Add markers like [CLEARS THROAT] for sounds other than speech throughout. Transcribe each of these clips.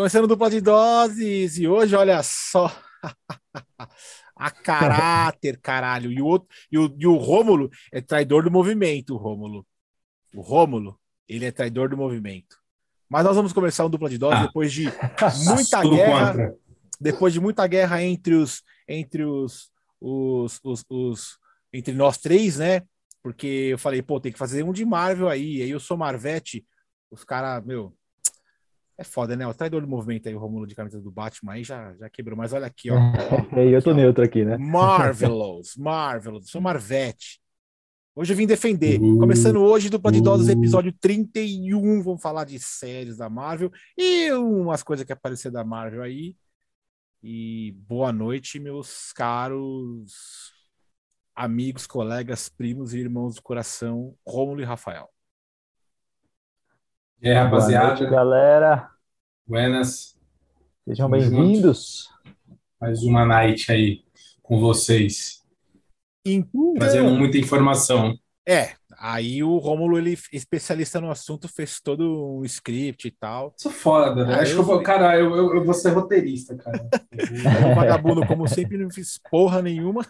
Começando dupla de doses, e hoje, olha só. [LAUGHS] a caráter, caralho. E o, outro, e o, e o Rômulo é traidor do movimento, o Rômulo. O Rômulo, ele é traidor do movimento. Mas nós vamos começar um dupla de doses ah. depois de [LAUGHS] muita guerra. Contra. Depois de muita guerra entre os entre os, os, os, os, entre nós três, né? Porque eu falei, pô, tem que fazer um de Marvel aí. Aí eu sou Marvete, os caras, meu, é foda, né? O traidor do movimento aí, o Romulo de camisa do Batman aí já, já quebrou. Mas olha aqui, ó. [LAUGHS] Eu tô neutro aqui, né? Marvelous, Marvelous. Sou Marvete. Hoje eu vim defender. Uhum. Começando hoje do Idosos, uhum. episódio 31. Vamos falar de séries da Marvel e umas coisas que aparecer da Marvel aí. E boa noite, meus caros amigos, colegas, primos e irmãos do coração, Rômulo e Rafael. E aí, rapaziada? Boa noite, galera. Buenas. Sejam bem-vindos. Mais uma night aí com vocês. Então, trazendo muita informação. É, aí o Rômulo, ele especialista no assunto, fez todo um script e tal. Sou foda, né? Acho eu, que eu vou, cara, eu, eu, eu, vou ser roteirista, cara. [LAUGHS] o vagabundo, como sempre, não fiz porra nenhuma.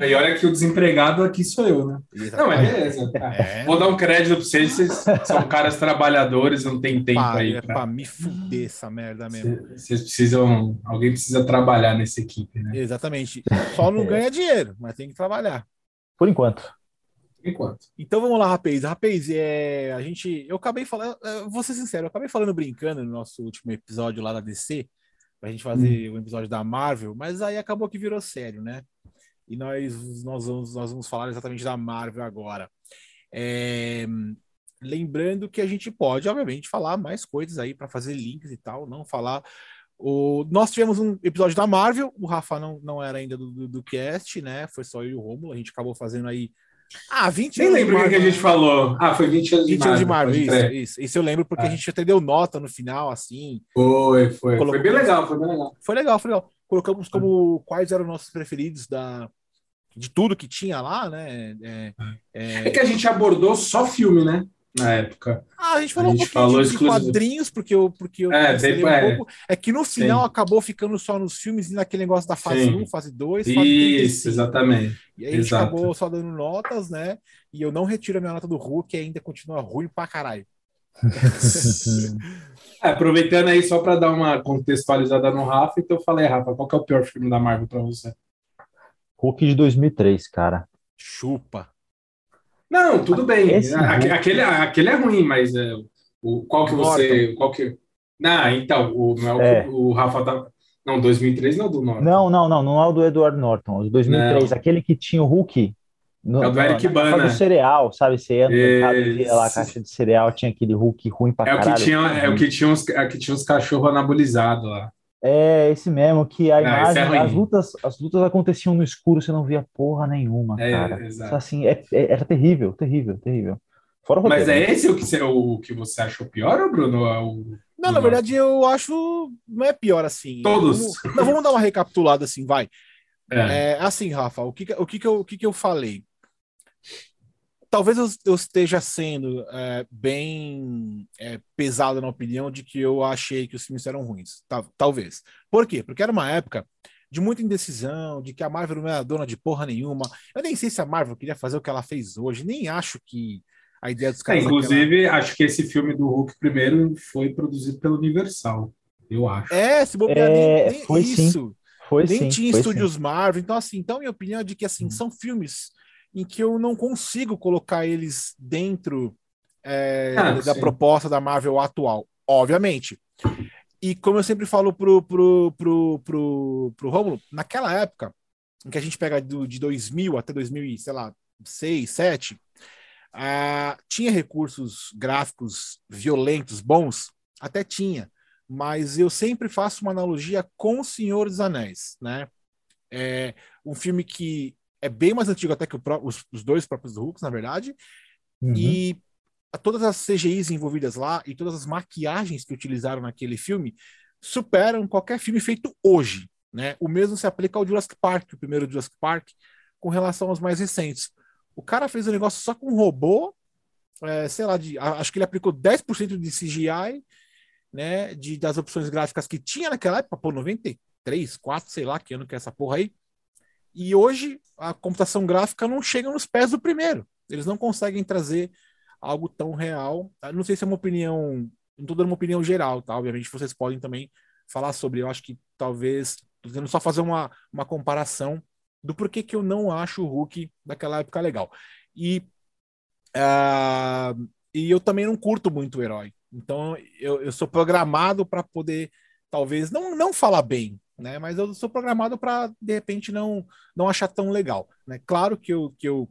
E olha que o desempregado aqui sou eu, né? Exatamente. Não, mas beleza. É. Vou dar um crédito para vocês, vocês são caras trabalhadores, não tem tempo Pá, aí. É pra... pra me fuder essa merda mesmo. Vocês precisam. Alguém precisa trabalhar nessa equipe, né? Exatamente. Só não ganha dinheiro, mas tem que trabalhar. Por enquanto. Por enquanto. Então vamos lá, rapaz. Rapaz, é, a gente. Eu acabei falando. Vou ser sincero, eu acabei falando brincando no nosso último episódio lá da DC, pra gente fazer hum. um episódio da Marvel, mas aí acabou que virou sério, né? E nós, nós, vamos, nós vamos falar exatamente da Marvel agora. É, lembrando que a gente pode, obviamente, falar mais coisas aí para fazer links e tal, não falar. O, nós tivemos um episódio da Marvel, o Rafa não, não era ainda do, do, do cast, né? Foi só eu e o Romulo, a gente acabou fazendo aí. Ah, 20 Nem lembro o que a gente falou. Ah, foi 20 anos 20 de Marvel. de Marvel, isso, isso, isso. eu lembro porque ah. a gente até deu nota no final, assim. Foi, foi. Colocou... Foi bem legal, foi bem legal. Foi legal, foi legal. Colocamos como quais eram nossos preferidos da, de tudo que tinha lá, né? É, é... é, que a gente abordou só filme, né? Na época. Ah, a gente falou a gente um pouquinho falou de, de quadrinhos, porque eu, porque eu é, tem, um é. pouco. É que no final Sim. acabou ficando só nos filmes e naquele negócio da fase Sim. 1, fase 2, fase Isso, 35. exatamente. E aí a gente Exato. acabou só dando notas, né? E eu não retiro a minha nota do Hulk, que ainda continua ruim pra caralho. [LAUGHS] [LAUGHS] é, aproveitando aí só para dar uma contextualizada no Rafa, então eu falei, Rafa, qual que é o pior filme da Marvel para você? Hulk de 2003, cara. Chupa. Não, tudo bem. aquele, aquele é ruim, mas é, o, qual que você. Qual que... Não, então, o, é. o Rafa tá. Não, 2003 não é do Norton. Não, não, não, não é o do Edward Norton. O 2003, não. aquele que tinha o Hulk. No, é o do Eric Bana. do cereal, sabe? Você ia no mercado e via lá a caixa de cereal, tinha aquele Hulk ruim pra é caralho. O que tinha, é o que tinha uns, é que tinha uns cachorros anabolizados lá. É esse mesmo, que a não, é imagem, é as lutas, as lutas aconteciam no escuro, você não via porra nenhuma, é, cara. Exato. Assim, é, é, era terrível, terrível, terrível. Fora o Mas é né? esse o que, você, o que você achou pior, Bruno? O, não, na verdade, eu acho. Não é pior assim. Todos. Vamos, não, vamos dar uma recapitulada assim, vai. É. é assim, Rafa, o que, o, que, que, eu, o que, que eu falei? Talvez eu, eu, esteja sendo é, bem é, pesado na opinião de que eu achei que os filmes eram ruins. talvez. Por quê? Porque era uma época de muita indecisão, de que a Marvel não era dona de porra nenhuma. Eu nem sei se a Marvel queria fazer o que ela fez hoje, nem acho que a ideia dos é, caras. É, inclusive, daquela... acho que esse filme do Hulk primeiro foi produzido pelo Universal, eu acho. É, se bobear, é, nem, nem foi isso. Sim. Foi nem sim, tinha estúdios sim. Marvel. Então, assim, então minha opinião é de que assim, hum. são filmes em que eu não consigo colocar eles dentro é, ah, da sim. proposta da Marvel atual, obviamente. E como eu sempre falo pro, pro, pro, pro, pro Romulo, naquela época, em que a gente pega do, de 2000 até 2000, sei lá, 6, 7, uh, tinha recursos gráficos violentos, bons? Até tinha. Mas eu sempre faço uma analogia com O Senhor dos Anéis, né? É um filme que é bem mais antigo até que os, os, dois próprios Hulks, na verdade. Uhum. E todas as CGIs envolvidas lá e todas as maquiagens que utilizaram naquele filme superam qualquer filme feito hoje. Né? O mesmo se aplica ao Jurassic Park, o primeiro Jurassic Park, com relação aos mais recentes. O cara fez um negócio só com um robô, é, sei lá, de, acho que ele aplicou 10% de CGI né, de, das opções gráficas que tinha naquela época, pô, 93, 4, sei lá, que ano que é essa porra aí. E hoje a computação gráfica não chega nos pés do primeiro. Eles não conseguem trazer algo tão real. Não sei se é uma opinião, não estou dando uma opinião geral, tá? Obviamente vocês podem também falar sobre. Eu acho que talvez, tô tentando só fazer uma, uma comparação do porquê que eu não acho o Hulk daquela época legal. E, uh, e eu também não curto muito o herói. Então eu, eu sou programado para poder, talvez, não, não falar bem, né? Mas eu sou programado para, de repente, não, não achar tão legal. Né? Claro que eu, que eu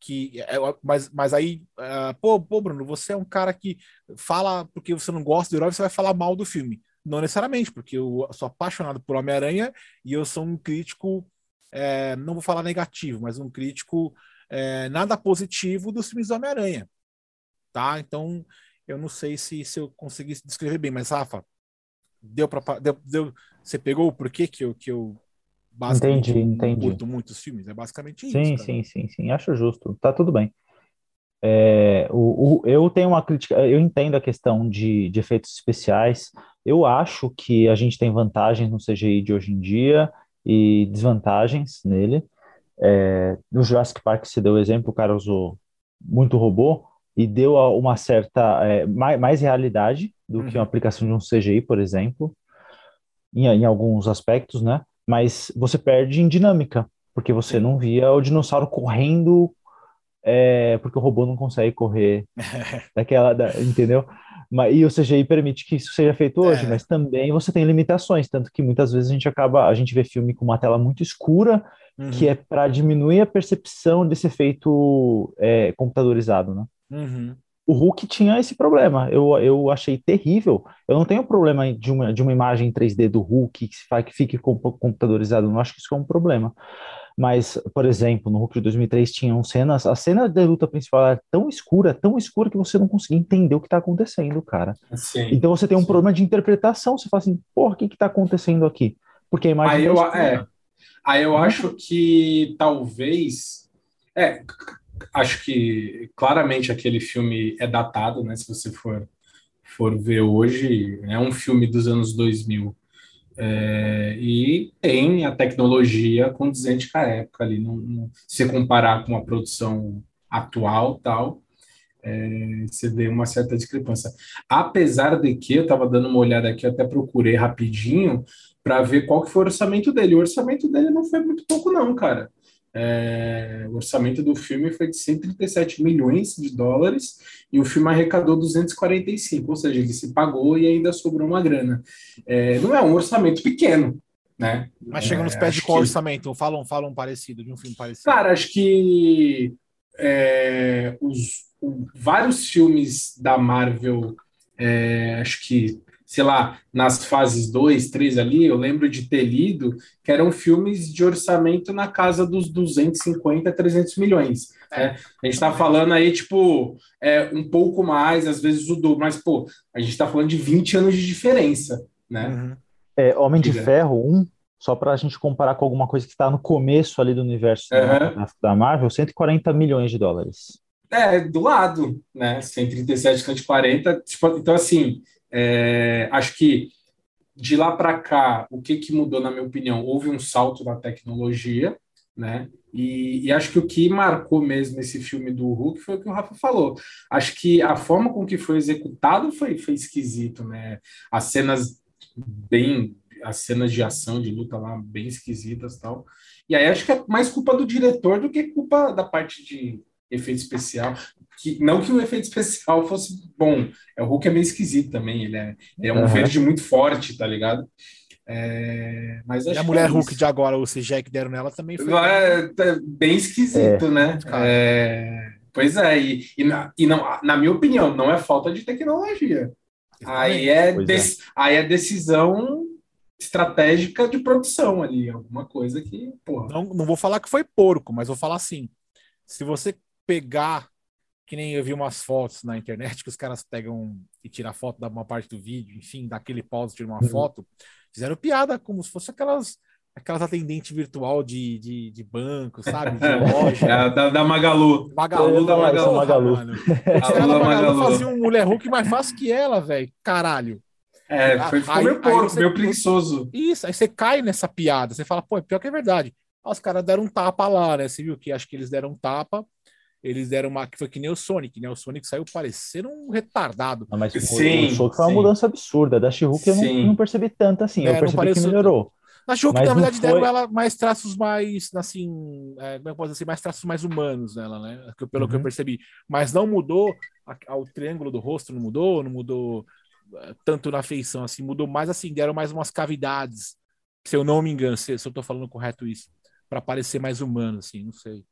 que é, mas, mas aí, uh, pô, pô, Bruno, você é um cara que fala porque você não gosta do herói, você vai falar mal do filme. Não necessariamente, porque eu sou apaixonado por Homem-Aranha e eu sou um crítico, é, não vou falar negativo, mas um crítico é, nada positivo dos filmes do Homem-Aranha. Tá? Então, eu não sei se, se eu consegui descrever bem, mas Rafa, deu para deu, deu, você pegou o porquê que eu, que eu Basicamente, entendi, entendi. curto muitos filmes, é basicamente isso. Sim, cara. sim, sim, sim, acho justo, tá tudo bem. É, o, o, eu tenho uma crítica, eu entendo a questão de, de efeitos especiais, eu acho que a gente tem vantagens no CGI de hoje em dia e desvantagens nele. É, no Jurassic Park você deu o exemplo, o cara usou muito robô e deu uma certa, é, mais, mais realidade do uhum. que uma aplicação de um CGI, por exemplo, em, em alguns aspectos, né? mas você perde em dinâmica, porque você não via o dinossauro correndo, é, porque o robô não consegue correr [LAUGHS] daquela, da, entendeu? Mas, e o CGI permite que isso seja feito hoje, é. mas também você tem limitações, tanto que muitas vezes a gente acaba, a gente vê filme com uma tela muito escura, uhum. que é para diminuir a percepção desse efeito é, computadorizado, né? Uhum o Hulk tinha esse problema. Eu, eu achei terrível. Eu não tenho problema de uma, de uma imagem 3D do Hulk que, faz, que fique computadorizado. Eu não acho que isso é um problema. Mas, por exemplo, no Hulk de 2003 tinham cenas. A cena da luta principal era tão escura, tão escura que você não conseguia entender o que está acontecendo, cara. Sim, então você tem um sim. problema de interpretação. Você fala assim, porra, o que está acontecendo aqui? Porque a imagem. Aí eu, é, aí eu acho que talvez. É, acho que claramente aquele filme é datado, né? Se você for, for ver hoje, é um filme dos anos 2000. É, e tem a tecnologia condizente com a época ali, não, não, se comparar com a produção atual tal, é, você vê uma certa discrepância. Apesar de que eu estava dando uma olhada aqui, até procurei rapidinho para ver qual que foi o orçamento dele. O orçamento dele não foi muito pouco, não, cara. É, o orçamento do filme foi de 137 milhões de dólares e o filme arrecadou 245, ou seja, ele se pagou e ainda sobrou uma grana. É, não é um orçamento pequeno, né? Mas chega nos é, pés de qual que... orçamento? Falam, falam parecido, de um filme parecido. Cara, acho que é, os, o, vários filmes da Marvel, é, acho que sei lá, nas fases 2, 3 ali, eu lembro de ter lido que eram filmes de orçamento na casa dos 250, 300 milhões. É. Né? A gente está falando aí, tipo, é, um pouco mais, às vezes o dobro, mas, pô, a gente está falando de 20 anos de diferença, né? Uhum. É, Homem de Ferro 1, só para a gente comparar com alguma coisa que está no começo ali do universo uhum. da Marvel, 140 milhões de dólares. É, do lado, né? 137, 140, tipo, então assim, é, acho que de lá para cá, o que, que mudou, na minha opinião? Houve um salto na tecnologia, né? E, e, acho que o que marcou mesmo esse filme do Hulk foi o que o Rafa falou. Acho que a forma com que foi executado foi, foi esquisito, né? As cenas bem, as cenas de ação, de luta lá, bem esquisitas tal. E aí acho que é mais culpa do diretor do que culpa da parte de efeito especial que não que o efeito [LAUGHS] especial fosse bom, é, o Hulk é meio esquisito também, ele é, ele é um uhum. verde muito forte, tá ligado? É, mas e a mulher é Hulk de agora, o CGI que deram nela também foi é, tá bem esquisito, é. né? É, pois é, e, e, na, e não, na minha opinião, não é falta de tecnologia. Aí é, é, aí é decisão estratégica de produção ali, alguma coisa que, porra. Não, não vou falar que foi porco, mas vou falar assim: se você pegar que nem eu vi umas fotos na internet que os caras pegam e tiram foto da uma parte do vídeo, enfim, daquele pause, tiram uma uhum. foto, fizeram piada como se fosse aquelas aquelas atendentes virtual de, de, de banco, sabe? De [LAUGHS] loja. É, da, da Magalu. Magalu da Magalu. Magalu. Mano. Caras da Magalu faziam um mulher Hulk mais fácil que ela, velho. Caralho. É, foi, foi aí, meio porco, você, meio preguiçoso. Isso, aí você cai nessa piada, você fala, pô, é pior que é verdade. Aí os caras deram um tapa lá, né? Você viu que acho que eles deram um tapa eles deram uma. que foi que nem o Sonic, né? O Sonic saiu parecendo um retardado. Não, mas sim, o Sonic foi uma mudança absurda. Da she eu não, não, percebi tanto assim. É, eu percebi que melhorou. Na she na verdade, foi... deram ela mais traços mais, assim, é, como é eu posso dizer, mais traços mais humanos nela, né? Pelo uhum. que eu uhum. percebi. Mas não mudou, a, a, o triângulo do rosto não mudou, não mudou é, tanto na feição, assim, mudou mais assim, deram mais umas cavidades, se eu não me engano, se, se eu tô falando correto isso, para parecer mais humano, assim, não sei.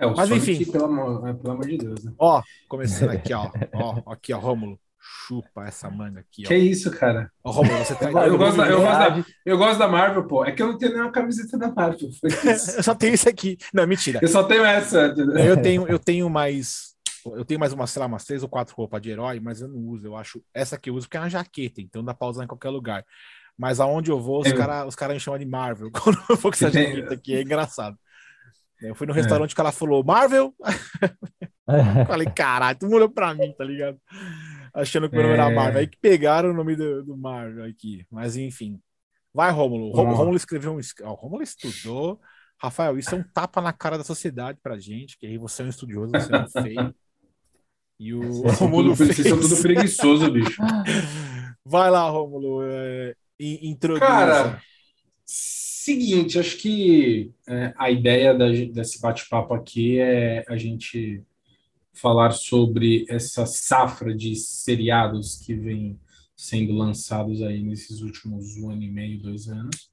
É, o Mas Sonic, enfim. Pelo amor, é, pelo amor de Deus, né? Ó, começando aqui, ó. ó aqui, ó, Rômulo. Chupa essa manga aqui, ó. Que isso, cara? Ó, Rômulo, você tá [LAUGHS] eu, gosto da, eu, gosto da, eu gosto da Marvel, pô. É que eu não tenho nenhuma camiseta da Marvel. [LAUGHS] eu só tenho isso aqui. Não, mentira. Eu só tenho essa. Eu tenho, eu tenho mais. Eu tenho mais umas, sei lá, umas três ou quatro roupas de herói, mas eu não uso. Eu acho essa que eu uso porque é uma jaqueta, então dá pra usar em qualquer lugar. Mas aonde eu vou, os caras cara me chamam de Marvel. [LAUGHS] Quando eu vou com essa jaqueta aqui, é engraçado. Eu fui no restaurante é. que ela falou, Marvel? [LAUGHS] Falei, caralho, tu olhou pra mim, tá ligado? Achando que o meu nome era é. Marvel. Aí que pegaram o nome do, do Marvel aqui. Mas enfim. Vai, Rômulo. Rômulo escreveu um. Ó, Rômulo estudou. Rafael, isso é um tapa na cara da sociedade pra gente, que aí você é um estudioso, você é um feio. E o Rômulo fez... Vocês são tudo preguiçoso, bicho. Vai lá, Rômulo. É, introduz. Cara, Seguinte, acho que é, a ideia da, desse bate-papo aqui é a gente falar sobre essa safra de seriados que vem sendo lançados aí nesses últimos um ano e meio, dois anos,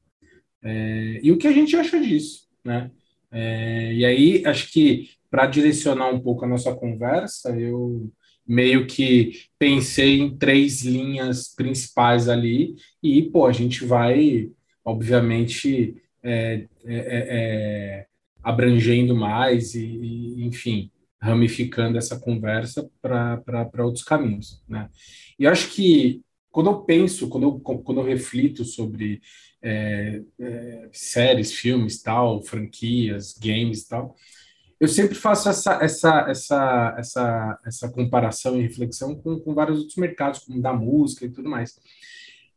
é, e o que a gente acha disso, né? É, e aí, acho que para direcionar um pouco a nossa conversa, eu meio que pensei em três linhas principais ali, e, pô, a gente vai obviamente é, é, é, é, abrangendo mais e, e, enfim, ramificando essa conversa para outros caminhos. Né? E acho que quando eu penso, quando eu, quando eu reflito sobre é, séries, filmes, tal, franquias, games tal, eu sempre faço essa, essa, essa, essa, essa comparação e reflexão com, com vários outros mercados, como da música e tudo mais.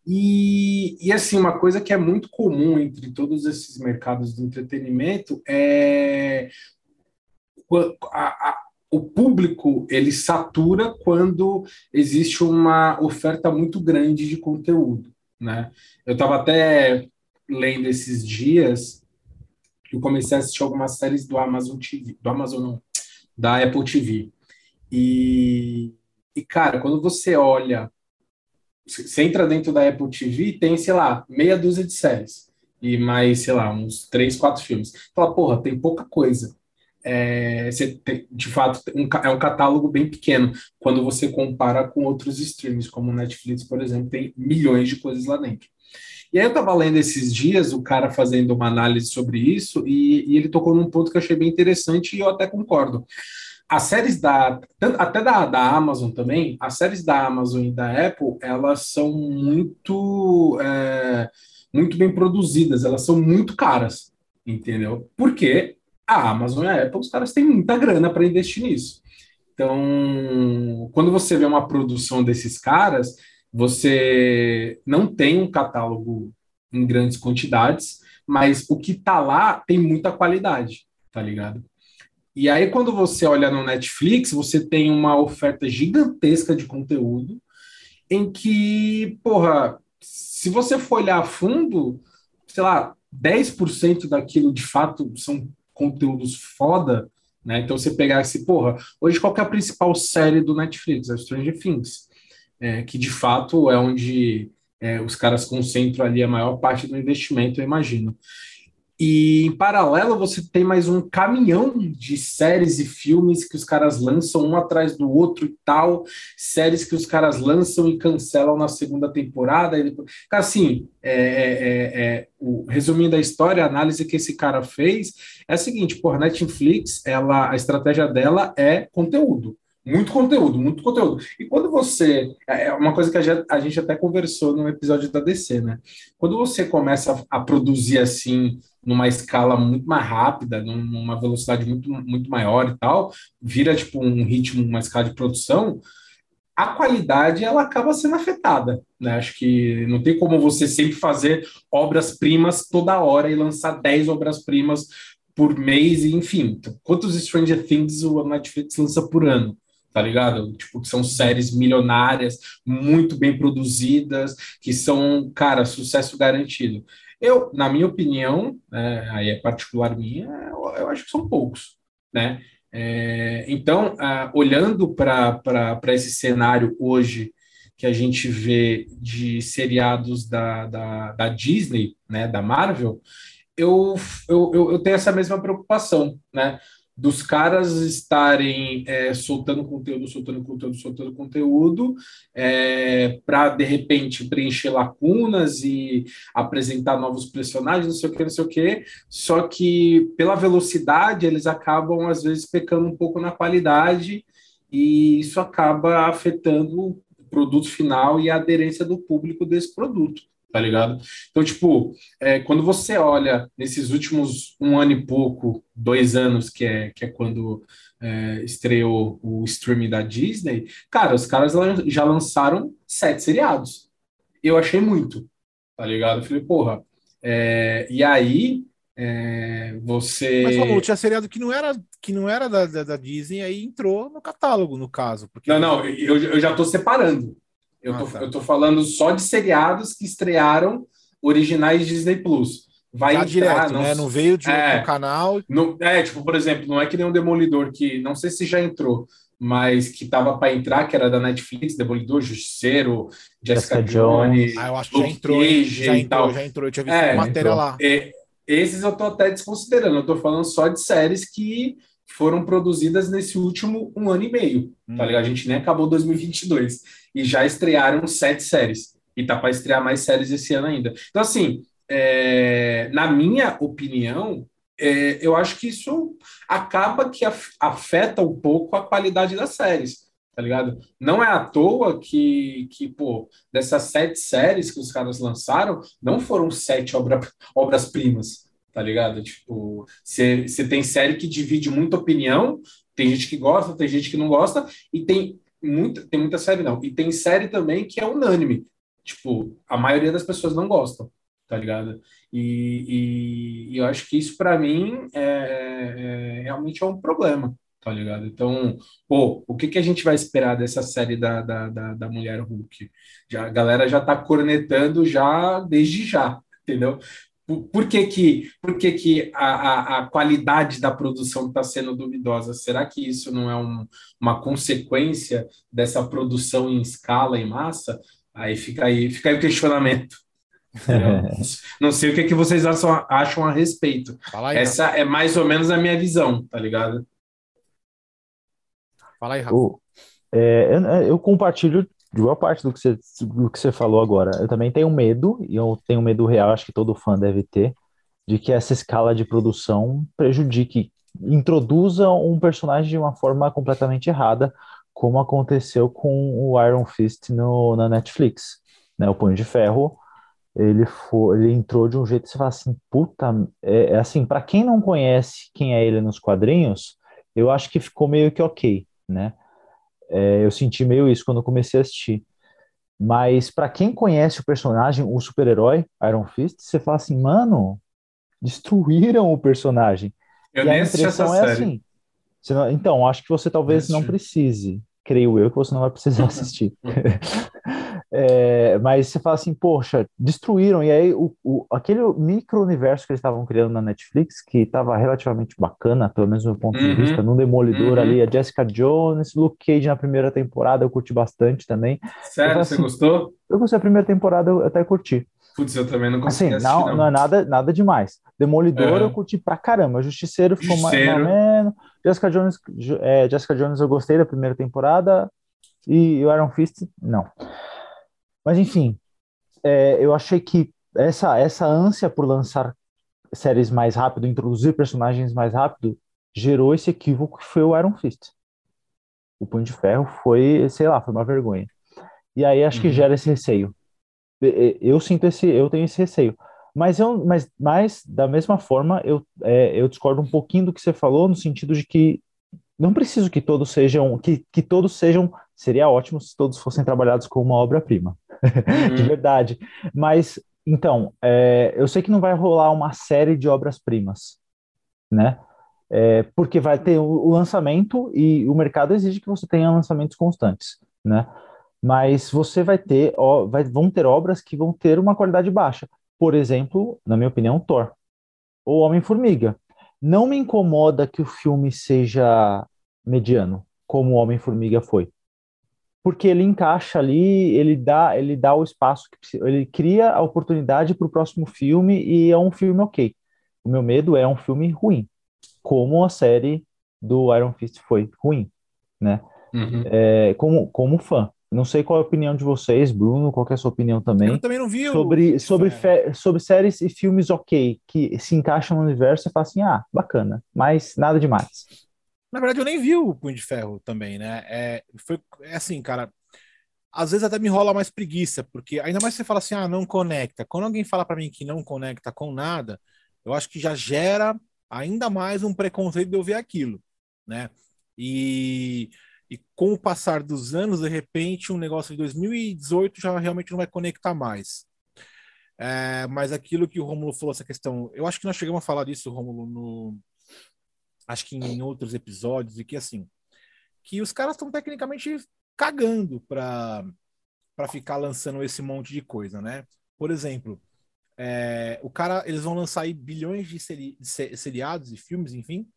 E, e assim, uma coisa que é muito comum entre todos esses mercados do entretenimento é a, a, o público ele satura quando existe uma oferta muito grande de conteúdo, né? Eu estava até lendo esses dias que eu comecei a assistir algumas séries do Amazon TV, do Amazon não, da Apple TV. E, e cara, quando você olha você entra dentro da Apple TV tem, sei lá, meia dúzia de séries e mais, sei lá, uns três, quatro filmes. Fala, porra, tem pouca coisa. É, você tem, de fato, um, é um catálogo bem pequeno quando você compara com outros streams, como o Netflix, por exemplo, tem milhões de coisas lá dentro. E aí eu estava lendo esses dias o cara fazendo uma análise sobre isso e, e ele tocou num ponto que eu achei bem interessante e eu até concordo as séries da até da, da Amazon também, as séries da Amazon e da Apple, elas são muito é, muito bem produzidas, elas são muito caras, entendeu? Porque a Amazon e a Apple, os caras têm muita grana para investir nisso. Então, quando você vê uma produção desses caras, você não tem um catálogo em grandes quantidades, mas o que tá lá tem muita qualidade, tá ligado? E aí, quando você olha no Netflix, você tem uma oferta gigantesca de conteúdo em que, porra, se você for olhar a fundo, sei lá, 10% daquilo de fato são conteúdos foda, né? Então você pegar esse, porra, hoje qual é a principal série do Netflix? É Stranger Things, é, que de fato é onde é, os caras concentram ali a maior parte do investimento, eu imagino. E em paralelo você tem mais um caminhão de séries e filmes que os caras lançam um atrás do outro e tal, séries que os caras lançam e cancelam na segunda temporada. Depois... Assim, é, é, é, é, o, resumindo a história, a análise que esse cara fez é a seguinte: por Netflix, ela, a estratégia dela é conteúdo. Muito conteúdo, muito conteúdo. E quando você. É, é uma coisa que a gente, até conversou no episódio da DC, né? Quando você começa a produzir assim numa escala muito mais rápida, numa velocidade muito, muito maior e tal, vira tipo um ritmo, uma escala de produção, a qualidade ela acaba sendo afetada. Né? Acho que não tem como você sempre fazer obras-primas toda hora e lançar 10 obras-primas por mês, e enfim. Quantos Stranger Things o Netflix lança por ano? Tá ligado? Tipo, que são séries milionárias, muito bem produzidas, que são, cara, sucesso garantido. Eu, na minha opinião, é, aí é particular minha, eu, eu acho que são poucos, né? É, então, olhando para esse cenário hoje que a gente vê de seriados da, da, da Disney, né, da Marvel, eu, eu, eu tenho essa mesma preocupação, né? Dos caras estarem é, soltando conteúdo, soltando conteúdo, soltando conteúdo, é, para de repente preencher lacunas e apresentar novos personagens, não sei o que, não sei o que. Só que pela velocidade eles acabam às vezes pecando um pouco na qualidade e isso acaba afetando o produto final e a aderência do público desse produto tá ligado? Então, tipo, é, quando você olha nesses últimos um ano e pouco, dois anos, que é, que é quando é, estreou o streaming da Disney, cara, os caras já lançaram sete seriados. Eu achei muito, tá ligado? Eu falei, porra. É, e aí, é, você. Mas falou, tinha seriado que não era, que não era da, da, da Disney, aí entrou no catálogo, no caso. Porque... Não, não, eu, eu já tô separando. Eu, ah, tô, tá. eu tô falando só de seriados que estrearam originais Disney Plus. Vai tá entrar, direto, não, né? Não veio de é, um canal. No, é, tipo, por exemplo, não é que nem um Demolidor que não sei se já entrou, mas que tava para entrar, que era da Netflix, Demolidor, Justiceiro, Jessica, Jessica Jones. Ah, eu acho que já entrou, já entrou, já entrou. Eu tinha visto é, matéria entrou. lá. É, esses eu tô até desconsiderando. Eu tô falando só de séries que foram produzidas nesse último um ano e meio, hum. tá ligado? A gente nem acabou 2022 e já estrearam sete séries e tá para estrear mais séries esse ano ainda. Então, assim, é, na minha opinião, é, eu acho que isso acaba que afeta um pouco a qualidade das séries, tá ligado? Não é à toa que, que pô, dessas sete séries que os caras lançaram, não foram sete obra, obras-primas tá ligado? Tipo, você tem série que divide muita opinião, tem gente que gosta, tem gente que não gosta, e tem muita, tem muita série não, e tem série também que é unânime, tipo, a maioria das pessoas não gostam, tá ligado? E, e, e eu acho que isso para mim é, é, realmente é um problema, tá ligado? Então, pô, o que, que a gente vai esperar dessa série da, da, da, da Mulher Hulk? Já, a galera já tá cornetando já desde já, entendeu? Por que, que, por que, que a, a, a qualidade da produção está sendo duvidosa? Será que isso não é um, uma consequência dessa produção em escala, em massa? Aí fica aí, fica aí o questionamento. [LAUGHS] não sei o que, que vocês acham, acham a respeito. Aí, Essa Rafa. é mais ou menos a minha visão, tá ligado? Fala aí, Rafa. Uh, é, eu compartilho de boa parte do que, você, do que você falou agora. Eu também tenho medo, e eu tenho medo real, acho que todo fã deve ter, de que essa escala de produção prejudique, introduza um personagem de uma forma completamente errada, como aconteceu com o Iron Fist no, na Netflix. Né? O Punho de Ferro, ele, foi, ele entrou de um jeito que você fala assim, puta, é, é assim, para quem não conhece quem é ele nos quadrinhos, eu acho que ficou meio que ok, né? É, eu senti meio isso quando comecei a assistir. Mas para quem conhece o personagem, o super-herói Iron Fist, você fala assim, mano, destruíram o personagem. Eu e nem a impressão é série. assim. Não, então, acho que você talvez não precise. Creio eu que você não vai precisar [LAUGHS] assistir. [LAUGHS] É, mas você fala assim, poxa, destruíram. E aí, o, o aquele micro-universo que eles estavam criando na Netflix, que estava relativamente bacana, pelo menos do meu ponto uhum. de vista, no Demolidor uhum. ali, a Jessica Jones, Luke Cage na primeira temporada, eu curti bastante também. Sério, assim, você gostou? Eu gostei da primeira temporada, eu até curti. Putz, eu também não consegui assim, não, não, não. é nada, nada demais. Demolidor uhum. eu curti pra caramba. Justiceiro ficou Justiceiro. mais ou menos. Jessica Jones, é, Jessica Jones eu gostei da primeira temporada. E o Iron Fist, não. Mas enfim, é, eu achei que essa, essa ânsia por lançar séries mais rápido, introduzir personagens mais rápido, gerou esse equívoco que foi o Iron Fist. O Punho de Ferro foi, sei lá, foi uma vergonha. E aí acho uhum. que gera esse receio. Eu sinto esse, eu tenho esse receio. Mas, eu, mas, mas da mesma forma, eu, é, eu discordo um pouquinho do que você falou, no sentido de que não preciso que todos sejam, que, que todos sejam, seria ótimo se todos fossem trabalhados com uma obra-prima, uhum. de verdade. Mas, então, é, eu sei que não vai rolar uma série de obras-primas, né? É, porque vai ter o, lançamento e o mercado exige que você tenha lançamentos constantes, né? Mas você vai ter, ó, vai, vão ter obras que vão ter uma qualidade baixa. Por exemplo, na minha opinião, Thor ou Homem-Formiga. Não me incomoda que o filme seja mediano, como o Homem-Formiga foi. Porque ele encaixa ali, ele dá, ele dá o espaço, que, ele cria a oportunidade para o próximo filme e é um filme ok. O meu medo é um filme ruim, como a série do Iron Fist foi ruim, né? Uhum. É, como, como fã. Não sei qual é a opinião de vocês, Bruno, qual é a sua opinião também. Eu também não vi sobre, o... sobre, fe... sobre séries e filmes ok, que se encaixam no universo e fala assim, ah, bacana, mas nada demais. Na verdade, eu nem vi o Punho de Ferro também, né? É, foi, é assim, cara, às vezes até me rola mais preguiça, porque ainda mais você fala assim, ah, não conecta. Quando alguém fala para mim que não conecta com nada, eu acho que já gera ainda mais um preconceito de eu ver aquilo, né? E e com o passar dos anos, de repente, um negócio de 2018 já realmente não vai conectar mais. É, mas aquilo que o Romulo falou, essa questão, eu acho que nós chegamos a falar disso, Romulo, no, acho que em outros episódios, e que assim, que os caras estão tecnicamente cagando para para ficar lançando esse monte de coisa, né? Por exemplo, é, o cara, eles vão lançar aí bilhões de, seri, de seriados e filmes, enfim.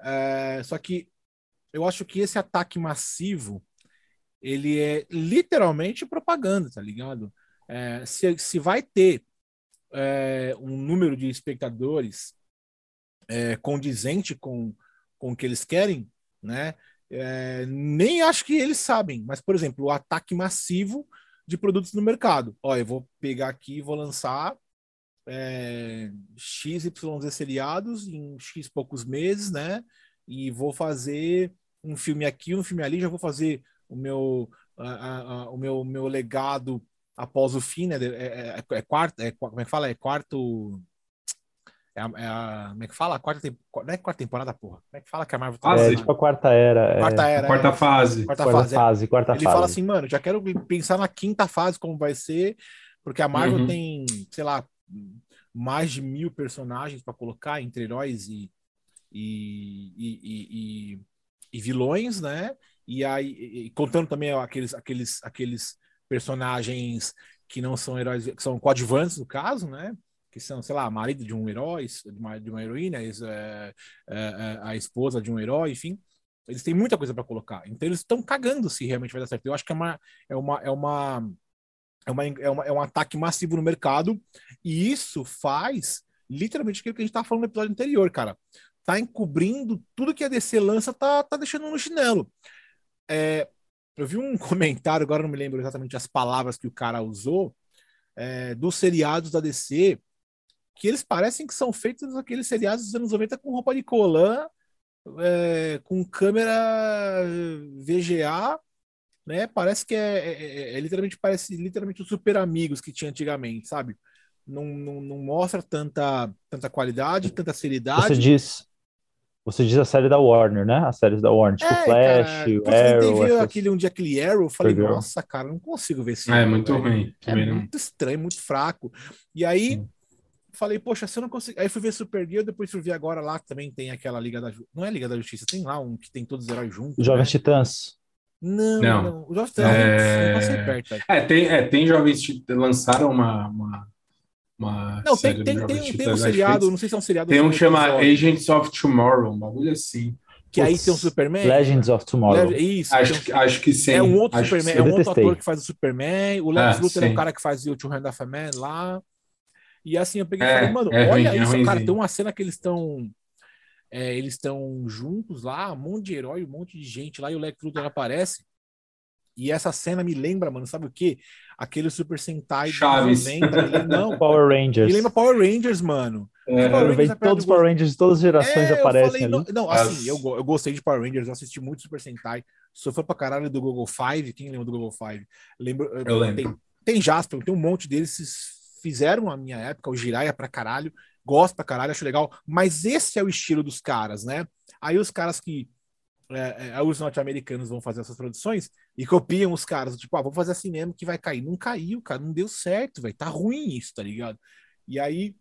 É, só que eu acho que esse ataque massivo ele é literalmente propaganda, tá ligado? É, se, se vai ter é, um número de espectadores é, condizente com, com o que eles querem, né? É, nem acho que eles sabem, mas, por exemplo, o ataque massivo de produtos no mercado. Ó, eu vou pegar aqui e vou lançar é, XYZ seriados em X poucos meses, né? E vou fazer um filme aqui, um filme ali, já vou fazer o meu, a, a, o meu, meu legado após o fim, né? É, é, é, quarto, é, como é que fala? É quarto. É a, é a, como é que fala? A quarta temporada. Não é quarta temporada, porra. Como é que fala que a Marvel tá É tipo a quarta era. Quarta era. Quarta é, fase. Quarta, quarta fase. fase quarta Ele fase. fala assim, mano, já quero pensar na quinta fase, como vai ser, porque a Marvel uhum. tem, sei lá, mais de mil personagens para colocar entre heróis e, e, e, e e vilões, né? E aí, e, contando também aqueles, aqueles, aqueles personagens que não são heróis, que são coadjuvantes no caso, né? Que são, sei lá, marido de um herói, de uma, de uma heroína, é, é, é, a esposa de um herói, enfim. Eles têm muita coisa para colocar. Então eles estão cagando se realmente vai dar certo. Eu acho que é uma, é uma, é uma, é uma, é, uma, é um ataque massivo no mercado e isso faz literalmente aquilo que a gente estava falando no episódio anterior, cara tá encobrindo tudo que a DC lança, tá, tá deixando no chinelo. É, eu vi um [LAUGHS] comentário, agora não me lembro exatamente as palavras que o cara usou, é, dos seriados da DC, que eles parecem que são feitos aqueles seriados dos anos 90 com roupa de colã, é, com câmera VGA, né? Parece que é, é, é, é literalmente parece literalmente os super amigos que tinha antigamente, sabe? Não, não, não mostra tanta, tanta qualidade, tanta seriedade. Você diz, você diz a série da Warner, né? As séries da Warner, tipo é, Flash, cara, Arrow. Eu aquele, um dia aquele Arrow, eu falei, nossa, cara, não consigo ver esse É, muito ruim. É muito estranho, muito fraco. E aí, Sim. Falei, poxa, se eu não consigo... Aí fui ver Supergirl, depois fui ver agora lá, também tem aquela Liga da... Não é Liga da Justiça, tem lá um que tem todos os heróis juntos. Jovens né? Titãs. Não, não, não. O Jovens Titãs, é... não passei perto. É, tem, é, tem Jovens Titãs, lançaram uma... uma uma não, tem, tem, tem, tem um seriado, não sei se é um seriado. Tem um que chama Agents of Tomorrow, um bagulho assim. Que aí tem um Superman. Legends of Tomorrow. Isso. Acho, um, acho que sim. É um outro acho Superman, é um outro ator que faz o Superman. O Lex ah, Luthor é o cara que fazia o Two Hand of a Man lá. E assim, eu peguei é, e falei, mano, é olha ruim, isso, é cara, tem uma cena que eles estão. É, eles estão juntos lá, um monte de herói, um monte de gente lá, e o Lex Luthor aparece. E essa cena me lembra, mano, sabe o quê? Aquele Super Sentai Chaves. 90, não, Power Rangers. Me [LAUGHS] lembra Power Rangers, mano. É, Power Rangers todos os Power Rangers de todas as gerações é, aparecem falei, ali. Não, não assim, eu, eu gostei de Power Rangers, eu assisti muito Super Sentai. Sou fã pra caralho do Google Five. Quem lembra do Google Five? Lembro, eu lembro. Tem, tem Jasper, tem um monte deles fizeram a minha época, o Jiraiya pra caralho. Gosto pra caralho, acho legal. Mas esse é o estilo dos caras, né? Aí os caras que é, é, os norte-americanos vão fazer essas produções e copiam os caras, tipo, ah, vamos fazer assim mesmo que vai cair. Não caiu, cara, não deu certo, velho. Tá ruim isso, tá ligado? E aí,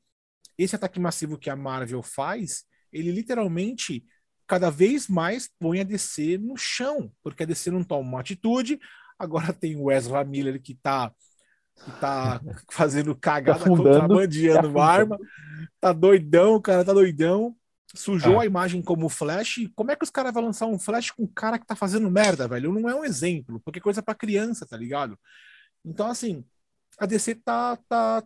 esse ataque massivo que a Marvel faz, ele literalmente cada vez mais põe a DC no chão, porque a DC não toma uma atitude. Agora [LAUGHS] tem o Ezra Miller que tá, que tá fazendo cagada, tá contrabandeando arma, tá doidão, o cara tá doidão sujou ah. a imagem como Flash. Como é que os caras vão lançar um Flash com um cara que tá fazendo merda, velho? Não é um exemplo, porque é coisa para criança, tá ligado? Então, assim, a DC tá, tá,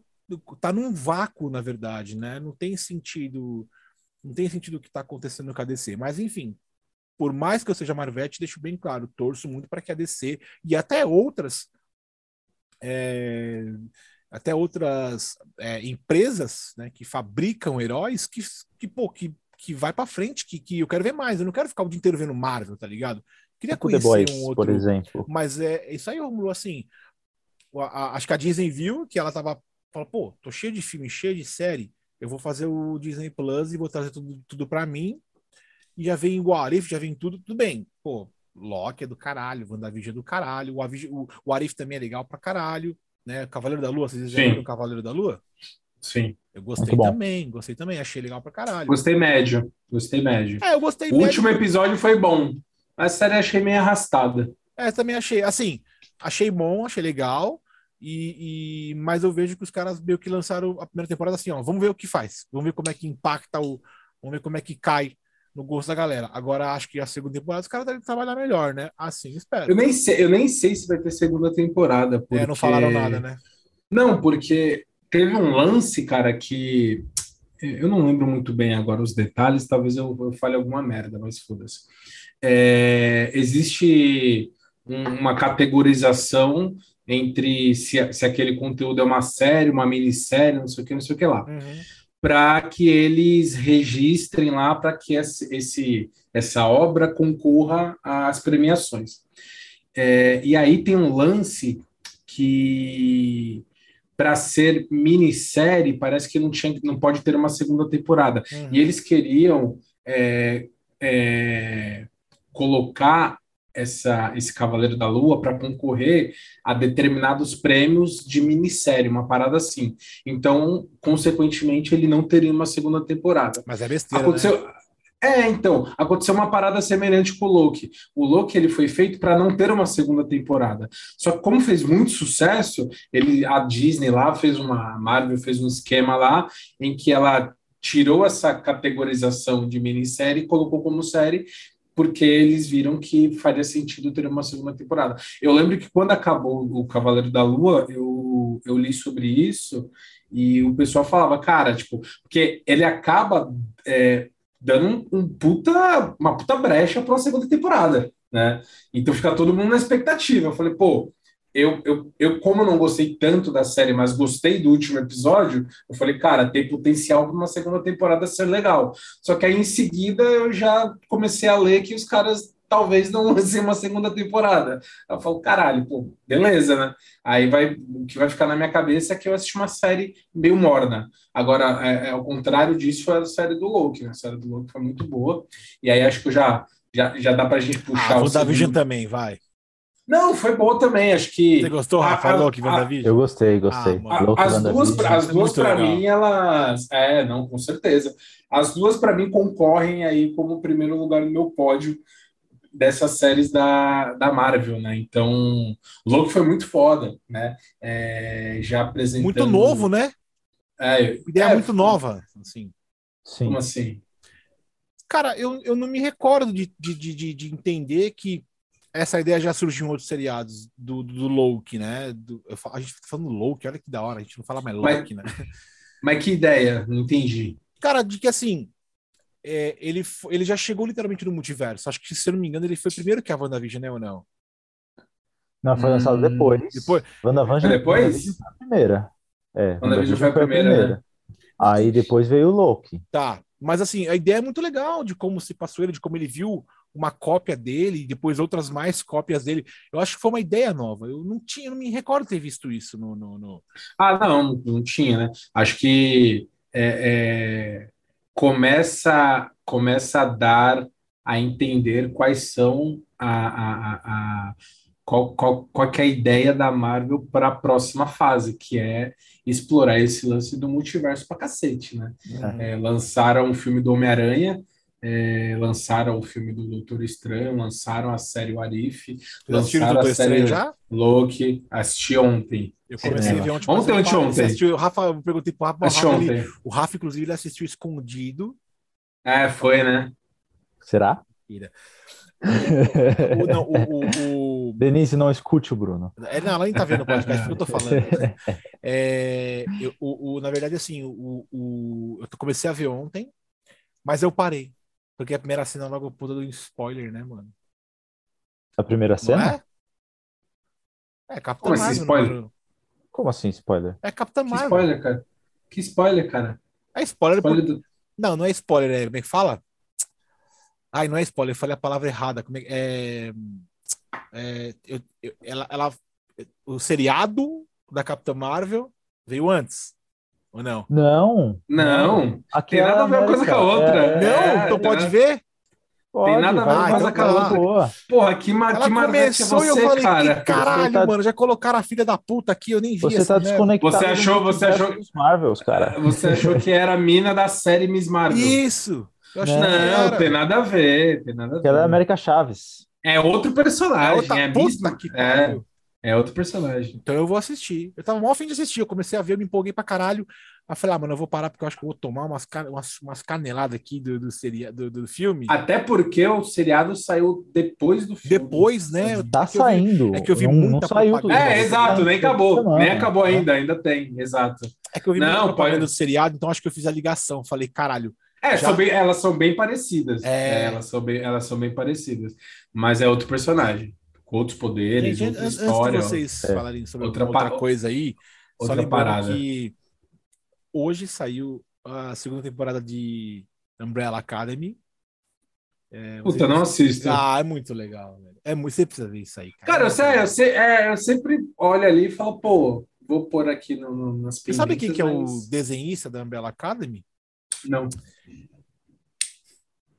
tá num vácuo, na verdade, né? Não tem sentido. Não tem sentido o que tá acontecendo com a DC. Mas, enfim, por mais que eu seja Marvete, deixo bem claro, torço muito para que a DC e até outras. É, até outras é, empresas né, que fabricam heróis que, que, pô, que que vai para frente, que, que eu quero ver mais. Eu não quero ficar o dia inteiro vendo Marvel, tá ligado? Queria tipo conhecer Boys, um outro. Por exemplo. Mas é isso aí, Romulo, assim. A, a, acho que a Disney viu que ela tava. Falou, pô, tô cheio de filme, cheio de série. Eu vou fazer o Disney Plus e vou trazer tudo, tudo para mim. E já vem o Arif, já vem tudo, tudo bem. Pô, Loki é do caralho, WandaVision é do caralho, o, o, o Arif também é legal pra caralho, né? Cavaleiro da Lua, vocês já viram o Cavaleiro da Lua? Sim. Eu gostei também, gostei também, achei legal pra caralho. Gostei médio, gostei médio. É, eu gostei O médio. último episódio foi bom, a série achei meio arrastada. É, também achei, assim, achei bom, achei legal, e, e, mas eu vejo que os caras meio que lançaram a primeira temporada assim, ó, vamos ver o que faz, vamos ver como é que impacta o, vamos ver como é que cai no gosto da galera. Agora acho que a segunda temporada os caras devem trabalhar melhor, né? Assim, espero. Eu nem sei, eu nem sei se vai ter segunda temporada, porque... É, não falaram nada, né? Não, porque teve um lance, cara, que eu não lembro muito bem agora os detalhes, talvez eu, eu fale alguma merda, mas foda-se. É, existe um, uma categorização entre se, se aquele conteúdo é uma série, uma minissérie, não sei o que, não sei o que lá. Uhum. Para que eles registrem lá para que esse, essa obra concorra às premiações. É, e aí tem um lance que para ser minissérie, parece que não, tinha, não pode ter uma segunda temporada. Uhum. E eles queriam é, é, colocar essa, esse Cavaleiro da Lua para concorrer a determinados prêmios de minissérie, uma parada assim. Então, consequentemente, ele não teria uma segunda temporada. Mas é besteira, Aconteceu, né? É, então, aconteceu uma parada semelhante com o Loki. O Loki ele foi feito para não ter uma segunda temporada. Só que como fez muito sucesso, ele a Disney lá fez uma a Marvel fez um esquema lá em que ela tirou essa categorização de minissérie e colocou como série porque eles viram que faria sentido ter uma segunda temporada. Eu lembro que quando acabou o Cavaleiro da Lua, eu, eu li sobre isso e o pessoal falava, cara, tipo, porque ele acaba é, dando um, um puta, uma puta brecha para uma segunda temporada, né? Então fica todo mundo na expectativa. Eu falei, pô, eu, eu, eu, como não gostei tanto da série, mas gostei do último episódio, eu falei, cara, tem potencial para uma segunda temporada ser legal. Só que aí em seguida eu já comecei a ler que os caras talvez não [LAUGHS] lance uma segunda temporada. Eu falo, caralho, pô, beleza, né? Aí vai, o que vai ficar na minha cabeça é que eu assisti uma série meio morna. Agora, é, é ao contrário disso, foi a série do Loki, né? A série do Loki foi muito boa. E aí acho que já, já, já dá pra gente puxar ah, o. WandaVision também, vai. Não, foi boa também, acho que. Você gostou, Rafa, a, Loki, WandaVision? Eu gostei, gostei. Ah, as duas, as duas para mim, elas. É, não, com certeza. As duas, para mim, concorrem aí como primeiro lugar no meu pódio dessas séries da, da Marvel, né? Então, Loki foi muito foda, né? É, já apresentando... Muito novo, né? É, ideia é, muito nova, assim. Sim. Como assim? Cara, eu, eu não me recordo de, de, de, de entender que essa ideia já surgiu em outros seriados do, do Loki, né? Do, eu, a gente tá falando Loki, olha que da hora, a gente não fala mais Loki, mas, né? Mas que ideia? Não entendi. Cara, de que assim, é, ele, ele já chegou literalmente no multiverso. Acho que, se eu não me engano, ele foi primeiro que a WandaVision, né, ou não? Não, foi lançado hum, depois. Depois? WandaVision, depois? WandaVision foi a primeira. É, WandaVision foi a primeira, primeira. Né? Aí depois veio o Loki. Tá, mas assim, a ideia é muito legal de como se passou ele, de como ele viu uma cópia dele e depois outras mais cópias dele. Eu acho que foi uma ideia nova. Eu não tinha, não me recordo ter visto isso no. no, no... Ah, não, não tinha, né? Acho que é, é começa, começa a dar a entender quais são a, a, a, qual, qual, qual é a ideia da Marvel para a próxima fase, que é explorar esse lance do multiverso para cacete, né? É. É, lançaram o filme do Homem-Aranha, é, lançaram o filme do Doutor Estranho, lançaram a série Arif, lançaram a série já? Loki, assisti ontem. Eu comecei a ver ontem. Ontem ou anteontem? O Rafa, eu perguntei pro Rafa, o Rafa ele, o Rafa, inclusive, ele assistiu escondido. É, foi, né? Será? o, não, o, o, Denise, não escute o Bruno. É, não, ela nem tá vendo o podcast, que eu tô falando. [LAUGHS] É, eu, o, o, na verdade, assim, o, o, eu comecei a ver ontem, mas eu parei. Porque a primeira cena logo puta do spoiler, né, mano? A primeira cena? é? É, Capitão Como assim, Marvel. Spoiler? Como assim, spoiler? É Capitão que Marvel. spoiler, cara? Que spoiler, cara? É spoiler, spoiler por... do... Não, não é spoiler, é como é que fala? Ai, não é spoiler, eu falei a palavra errada. Como é, é, é eu, eu, ela, ela, o seriado da Capitã Marvel veio antes. Ou não? Não. Não. Aqui tem nada a ver uma coisa com a outra. É, não, é, então pode ver? Pode, tem nada a ver uma coisa com a outra. Boa. Porra, que, mar Ela que começou você, e eu falei, cara. caralho, tá... mano, já colocaram a filha da puta aqui, eu nem vi. Você tá desconectado. Você achou, você achou... Marvels, cara. Você achou que era a mina da série Miss Marvel. Isso. Eu não, não tem nada a ver, tem nada a ver. Ela é América Chaves. É outro personagem, é, outra é puta que é, é outro personagem. Então eu vou assistir. Eu tava mal fim de assistir, eu comecei a ver, eu me empolguei pra caralho. Aí falei, ah, mano, eu vou parar porque eu acho que eu vou tomar umas, umas, umas caneladas aqui do, do, seria, do, do filme. Até porque o seriado saiu depois do filme. Depois, né? Tá é saindo. Vi, é que eu vi não, muita não saiu tudo. É, exato, nem acabou. Nem acabou ainda, ainda tem, exato. É que eu vi não, muita pode... do seriado, então acho que eu fiz a ligação. Falei, caralho, é, Já... são bem, elas são bem parecidas. É... é... elas, são bem, elas são bem parecidas. Mas é outro personagem. Com outros poderes, Gente, outra história. Antes de vocês é. falarem sobre outra, outra coisa aí, outra só parada. que hoje saiu a segunda temporada de Umbrella Academy. É, Puta, não assisto. Ah, é muito legal, velho. É muito, você precisa ver isso aí, cara. Cara, eu, sei, eu, sei, é, eu sempre olho ali e falo, pô, vou pôr aqui no, no, nas Você sabe quem que é o desenhista da Umbrella Academy? Não.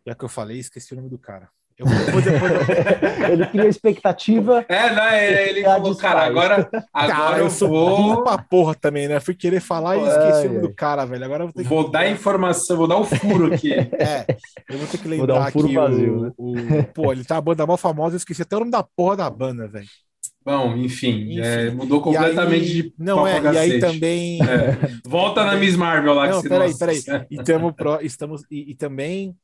Já que eu falei, esqueci o nome do cara. Eu vou depois. [LAUGHS] ele cria expectativa. É, não, é, ele falou, cara, agora, [LAUGHS] agora cara, eu, sou vou. pra porra também, né? Fui querer falar e esqueci o nome do cara, velho. Agora eu vou ter Vou dar informação, vou dar um furo aqui. [LAUGHS] é, eu vou ter que lembrar um aqui vazio, o, né? o, Pô, ele tá uma banda mal famosa, eu esqueci até o nome da porra da banda, velho. Bom, enfim, enfim. É, mudou completamente aí, de Não é, e aí também. É. Volta na Miss Marvel lá. Não, peraí, peraí. E, tamo pro, estamos, e, e também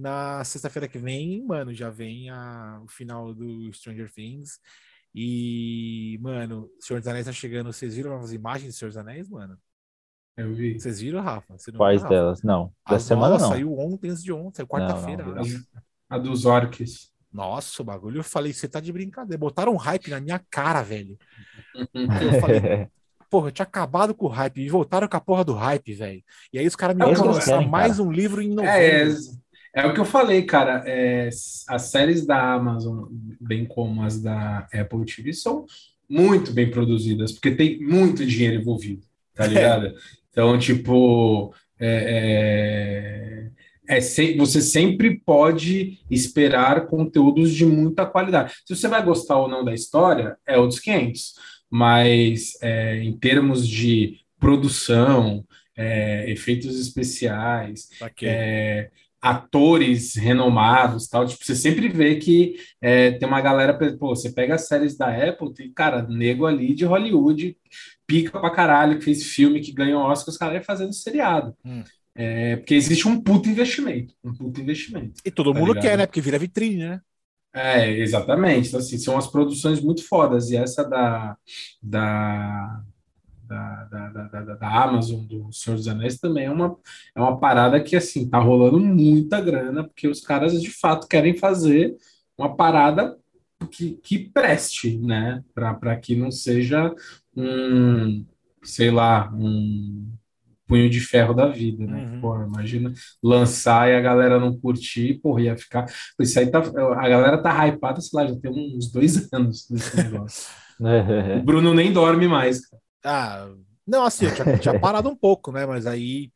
na sexta-feira que vem, mano, já vem a, o final do Stranger Things. E, mano, Senhor dos Anéis tá chegando. Vocês viram as imagens do Senhor dos Anéis, mano? Eu vi. Vocês viram, Rafa? Quais viu, delas? Não. Da semana não. Saiu ontem, antes de ontem, saiu quarta-feira. A, a dos orcs. Nossa, o bagulho, eu falei, você tá de brincadeira. Botaram um hype na minha cara, velho. eu falei, [LAUGHS] porra, eu tinha acabado com o hype e voltaram com a porra do hype, velho. E aí os caras me é vão lançar mais cara. um livro em novembro. É, é, é, o que eu falei, cara. É, as séries da Amazon, bem como as da Apple TV, são muito bem produzidas, porque tem muito dinheiro envolvido, tá ligado? É. Então, tipo, é, é é, se, você sempre pode esperar conteúdos de muita qualidade. Se você vai gostar ou não da história, é outros 500. Mas é, em termos de produção, é, efeitos especiais, é, atores renomados, tal, tipo, você sempre vê que é, tem uma galera, pô, você pega as séries da Apple, tem, cara, nego ali de Hollywood, pica pra caralho, que fez filme, que ganhou Oscar, os caras fazendo seriado. Hum. É, porque existe um puto investimento. Um puto investimento. E todo tá mundo ligado? quer, né? Porque vira vitrine, né? É, exatamente. Então, assim, são as produções muito fodas. E essa da, da, da, da, da, da, Amazon, do Senhor dos Anéis, também é uma, é uma parada que, assim, tá rolando muita grana, porque os caras, de fato, querem fazer uma parada que, que preste, né? Para que não seja um, sei lá, um punho de ferro da vida, né? Uhum. Porra, imagina lançar e a galera não curtir, porra, ia ficar. Isso aí tá. A galera tá hypada, sei lá, já tem uns dois [LAUGHS] anos desse negócio. [LAUGHS] o Bruno nem dorme mais, cara. Ah, não, assim, eu tinha, tinha [LAUGHS] parado um pouco, né? Mas aí.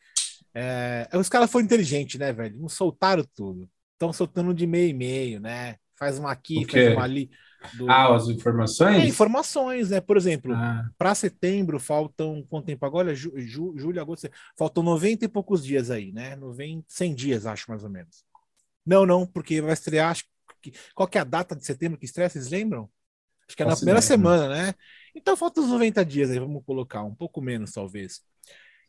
É, os caras foram inteligentes, né, velho? Não soltaram tudo. estão soltando de meio e meio, né? Faz uma aqui, faz uma ali. Do... Ah, as informações? É, informações, né? Por exemplo, ah. para setembro faltam quanto tempo agora? Ju, ju, julho, agosto, faltam 90 e poucos dias aí, né? 90, 100 dias, acho mais ou menos. Não, não, porque vai estrear. Acho que, qual que é a data de setembro que estreia? Vocês lembram? Acho que é na primeira semana, né? Então faltam uns 90 dias aí, vamos colocar, um pouco menos, talvez.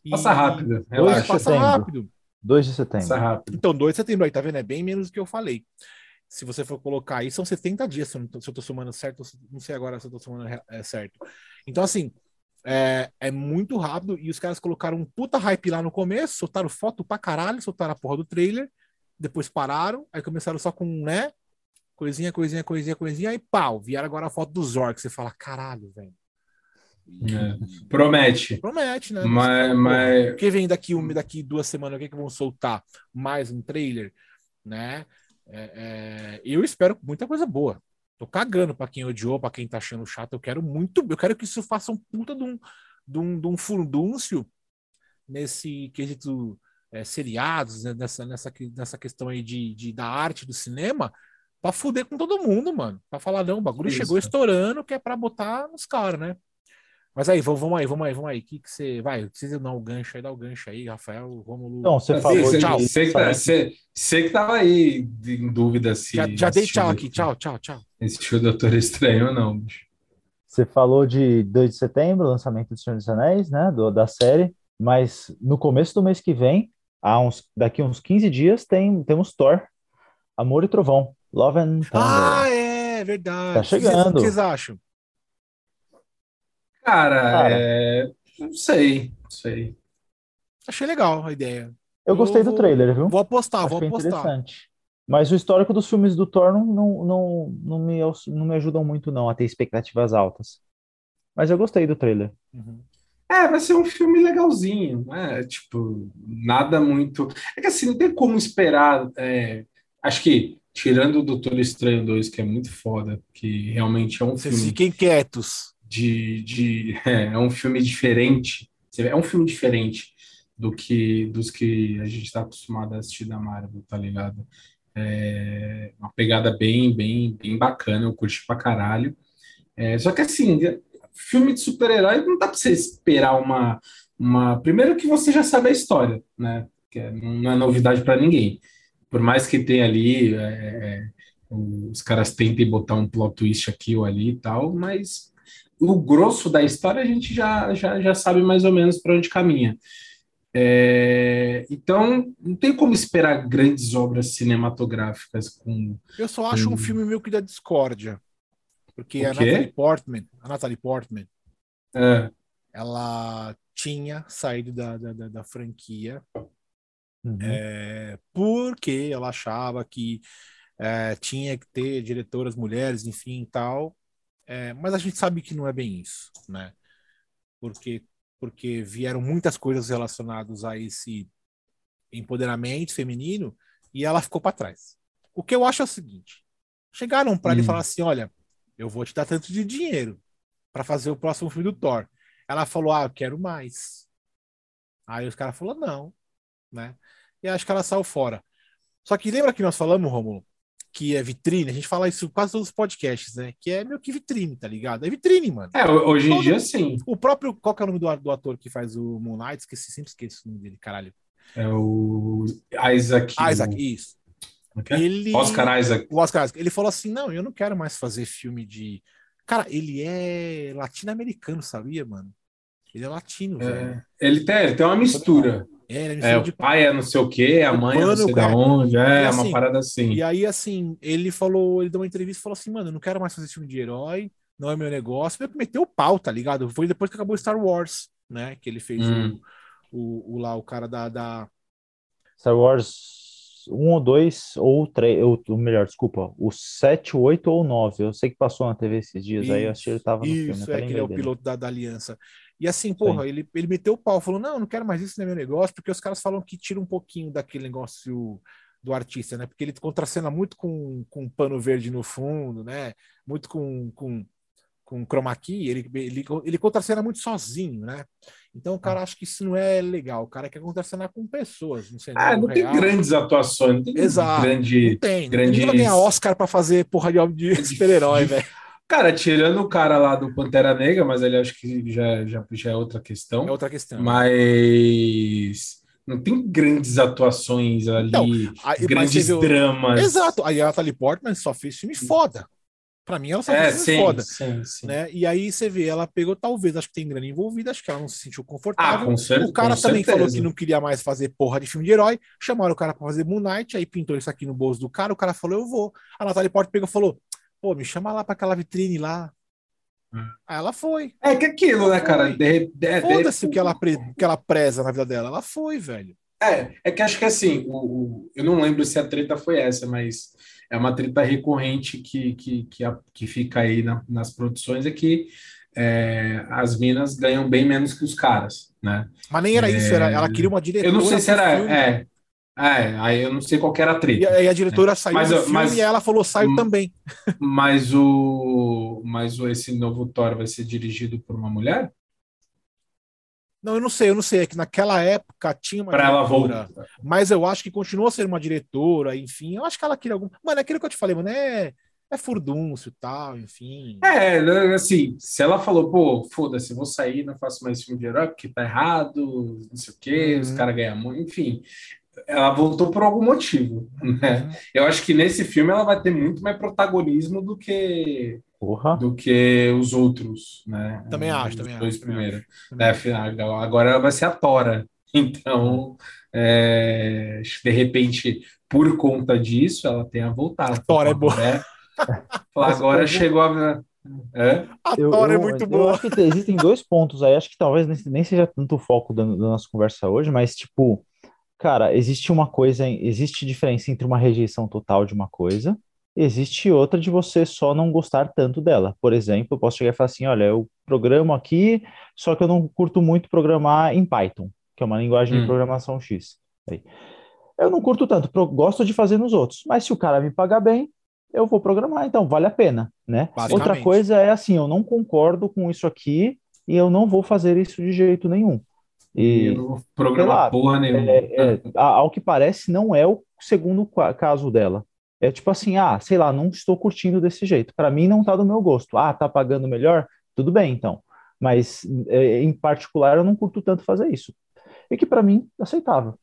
E... Passa rápido, relaxa. Passa rápido. 2 de setembro. Passa rápido. Então, 2 de setembro aí, tá vendo? É bem menos do que eu falei se você for colocar aí, são 70 dias, se eu, tô, se eu tô somando certo, não sei agora se eu tô somando é, certo. Então, assim, é, é, muito rápido e os caras colocaram um puta hype lá no começo, soltaram foto pra caralho, soltaram a porra do trailer, depois pararam, aí começaram só com, né, coisinha, coisinha, coisinha, coisinha, aí pau, vieram agora a foto do Zork, você fala, caralho, velho. É, promete. Promete, né? Mas, mas... O que vem daqui, um, daqui duas semanas, o que, que vão soltar? Mais um trailer, né? É, é, eu espero muita coisa boa. Tô cagando para quem odiou, para quem tá achando chato. Eu quero muito, eu quero que isso faça um puta de um, de um, de um fundúncio nesse quesito é, seriados, né, nessa, nessa, nessa questão aí de, de, da arte do cinema, para fuder com todo mundo, mano. Para falar, não, o bagulho isso. chegou estourando, que é para botar nos caras, né? Mas aí, vamos, vamos aí, vamos aí, vamos aí. que, que você. Vai, precisa dar o um gancho aí, dá o um gancho aí, Rafael, Romulo. Não, você falou. Você, tchau. Você que, tá, que tava aí em dúvida se. Já, já dei tchau aqui, tchau, tchau, tchau. Assistiu o Doutor Estranho ou não, bicho? Você falou de 2 de setembro, lançamento do Senhor dos Anéis, né? Do, da série. Mas no começo do mês que vem, há uns, daqui uns 15 dias, tem, temos Thor, Amor e Trovão. Love and Thunder. Ah, é, verdade. Tá chegando. O que vocês acham? Cara, Cara. É... não sei, não sei. Achei legal a ideia. Eu, gostei do trailer, viu? Vou apostar, vou apostar. Interessante. Mas o histórico dos filmes do Thor não, não, não, não, me, não me ajudam muito não a ter expectativas altas. Mas eu gostei do trailer. Uhum. É, vai ser um filme legalzinho, né? Tipo, nada muito. É que assim, não tem como esperar. É... Acho que, tirando o Doutor Estranho 2, que é muito foda, que realmente é um Vocês filme. Fiquem quietos de, de [LAUGHS] é, é, um filme diferente. É um filme diferente do que dos que a gente está acostumado a assistir da Marvel, tá ligado? É uma pegada bem, bem, bem bacana, eu curti pra caralho. É, só que assim, filme de super-herói não dá pra você esperar uma, uma. Primeiro que você já sabe a história, né? Que é, não é novidade para ninguém. Por mais que tenha ali. É, é, os caras tentem botar um plot twist aqui ou ali e tal, mas o grosso da história a gente já, já, já sabe mais ou menos para onde caminha. É, então, não tem como esperar grandes obras cinematográficas com. Eu só acho com... um filme meio que da discórdia. Porque a Natalie Portman, a Natalie Portman, é. ela tinha saído da, da, da, da franquia uhum. é, porque ela achava que é, tinha que ter diretoras mulheres, enfim, tal. É, mas a gente sabe que não é bem isso, né? Porque, porque vieram muitas coisas relacionadas a esse empoderamento feminino e ela ficou para trás. O que eu acho é o seguinte: chegaram para hum. ele e falaram assim: olha, eu vou te dar tanto de dinheiro para fazer o próximo filme do Thor. Ela falou: ah, eu quero mais. Aí os caras falaram: não, né? E acho que ela saiu fora. Só que lembra que nós falamos, Romulo, que é vitrine, a gente fala isso quase todos os podcasts, né? Que é meio que vitrine, tá ligado? É vitrine, mano. É, hoje em dia sim. O próprio. Qual que é o nome do, do ator que faz o Moon Knight? Esqueci, sempre esqueço o nome dele, caralho. É o Isaac. Isaac, isso. Okay. Ele, Oscar Isaac. O Oscar Isaac. Ele falou assim: não, eu não quero mais fazer filme de. Cara, ele é latino-americano, sabia, mano? Ele é latino, é, velho. Ele tem, ele tem uma mistura. É, é o pai é não sei o que, a mãe é não sei da onde, é, assim, uma parada assim. E aí, assim, ele falou, ele deu uma entrevista e falou assim, mano, eu não quero mais fazer filme de herói, não é meu negócio. Ele meteu o pau, tá ligado? Foi depois que acabou Star Wars, né? Que ele fez hum. o, o, o, lá, o cara da, da... Star Wars 1 ou 2 ou 3, ou melhor, desculpa, o 7, 8 ou 9. Eu sei que passou na TV esses dias, isso, aí eu achei que ele tava no isso, filme. Isso, é que ele é o piloto da, da Aliança. E assim, porra, ele, ele meteu o pau, falou: não, não quero mais isso, não é meu negócio, porque os caras falam que tira um pouquinho daquele negócio do artista, né? Porque ele contracena muito com, com pano verde no fundo, né? Muito com, com, com chroma key, ele, ele, ele contracena muito sozinho, né? Então o cara acha que isso não é legal. O cara quer contracenar com pessoas. Não, sei, ah, não tem grandes atuações. Não tem Exato. Grande, não tem. Grande... Ninguém vai ganhar Oscar para fazer porra de, de super-herói, [LAUGHS] velho. Cara, tirando o cara lá do Pantera Negra, mas ele acho que já, já, já é outra questão. É outra questão. Mas não tem grandes atuações ali, não, aí, grandes dramas. Exato. Aí a Natalie Portman só fez filme foda. Pra mim, ela só é, sim, foda. Sim, sim. Né? E aí você vê, ela pegou, talvez, acho que tem grana envolvida, acho que ela não se sentiu confortável. Ah, com certeza, o cara também certeza. falou que não queria mais fazer porra de filme de herói. Chamaram o cara pra fazer Moon Knight, aí pintou isso aqui no bolso do cara, o cara falou, eu vou. A Natalie Portman pegou e falou: pô, me chama lá pra aquela vitrine lá. Hum. Aí ela foi. É que aquilo, né, cara? De, de, Foda-se o que ela, pre, que ela preza na vida dela. Ela foi, velho. É, é que acho que assim, o, o, eu não lembro se a treta foi essa, mas é uma treta recorrente que, que, que, a, que fica aí na, nas produções, é que é, as minas ganham bem menos que os caras, né? Mas nem era é, isso, era, ela queria uma diretora. Eu não sei se era. É, é, aí eu não sei qual era a treta. E aí a diretora é. saiu mas, do filme mas, e ela falou, saiu hum, também. Mas o. Mas esse novo Thor vai ser dirigido por uma mulher? Não, eu não sei, eu não sei. É que naquela época tinha uma pra diretora. Ela voltar. Mas eu acho que continua ser uma diretora, enfim. Eu acho que ela queria algum. Mano, é aquilo que eu te falei, mano, é, é furdúncio e tal, enfim. É, assim, se ela falou, pô, foda-se, vou sair, não faço mais filme de herói porque tá errado, não sei o quê, uhum. os caras ganham muito, enfim. Ela voltou por algum motivo, né? Uhum. Eu acho que nesse filme ela vai ter muito mais protagonismo do que Porra. do que os outros, né? Também acho, também dois acho. primeiros. Né? Agora ela vai ser a Tora. [LAUGHS] Então, é, de repente, por conta disso, ela tenha voltado. A Tora é boa. Né? [LAUGHS] Agora chegou a. É? A Tora é muito boa. Eu acho que existem dois pontos aí. Acho que talvez nem seja tanto o foco da, da nossa conversa hoje, mas, tipo, cara, existe uma coisa, existe diferença entre uma rejeição total de uma coisa Existe outra de você só não gostar tanto dela. Por exemplo, eu posso chegar e falar assim: olha, eu programo aqui, só que eu não curto muito programar em Python, que é uma linguagem hum. de programação X. Aí. Eu não curto tanto, gosto de fazer nos outros, mas se o cara me pagar bem, eu vou programar, então vale a pena, né? Outra coisa é assim, eu não concordo com isso aqui e eu não vou fazer isso de jeito nenhum. E, não vou programar porra nenhuma. É, é, ao que parece, não é o segundo caso dela. É tipo assim, ah, sei lá, não estou curtindo desse jeito. Para mim não tá do meu gosto. Ah, tá pagando melhor? Tudo bem, então. Mas é, em particular eu não curto tanto fazer isso. E que para mim aceitável.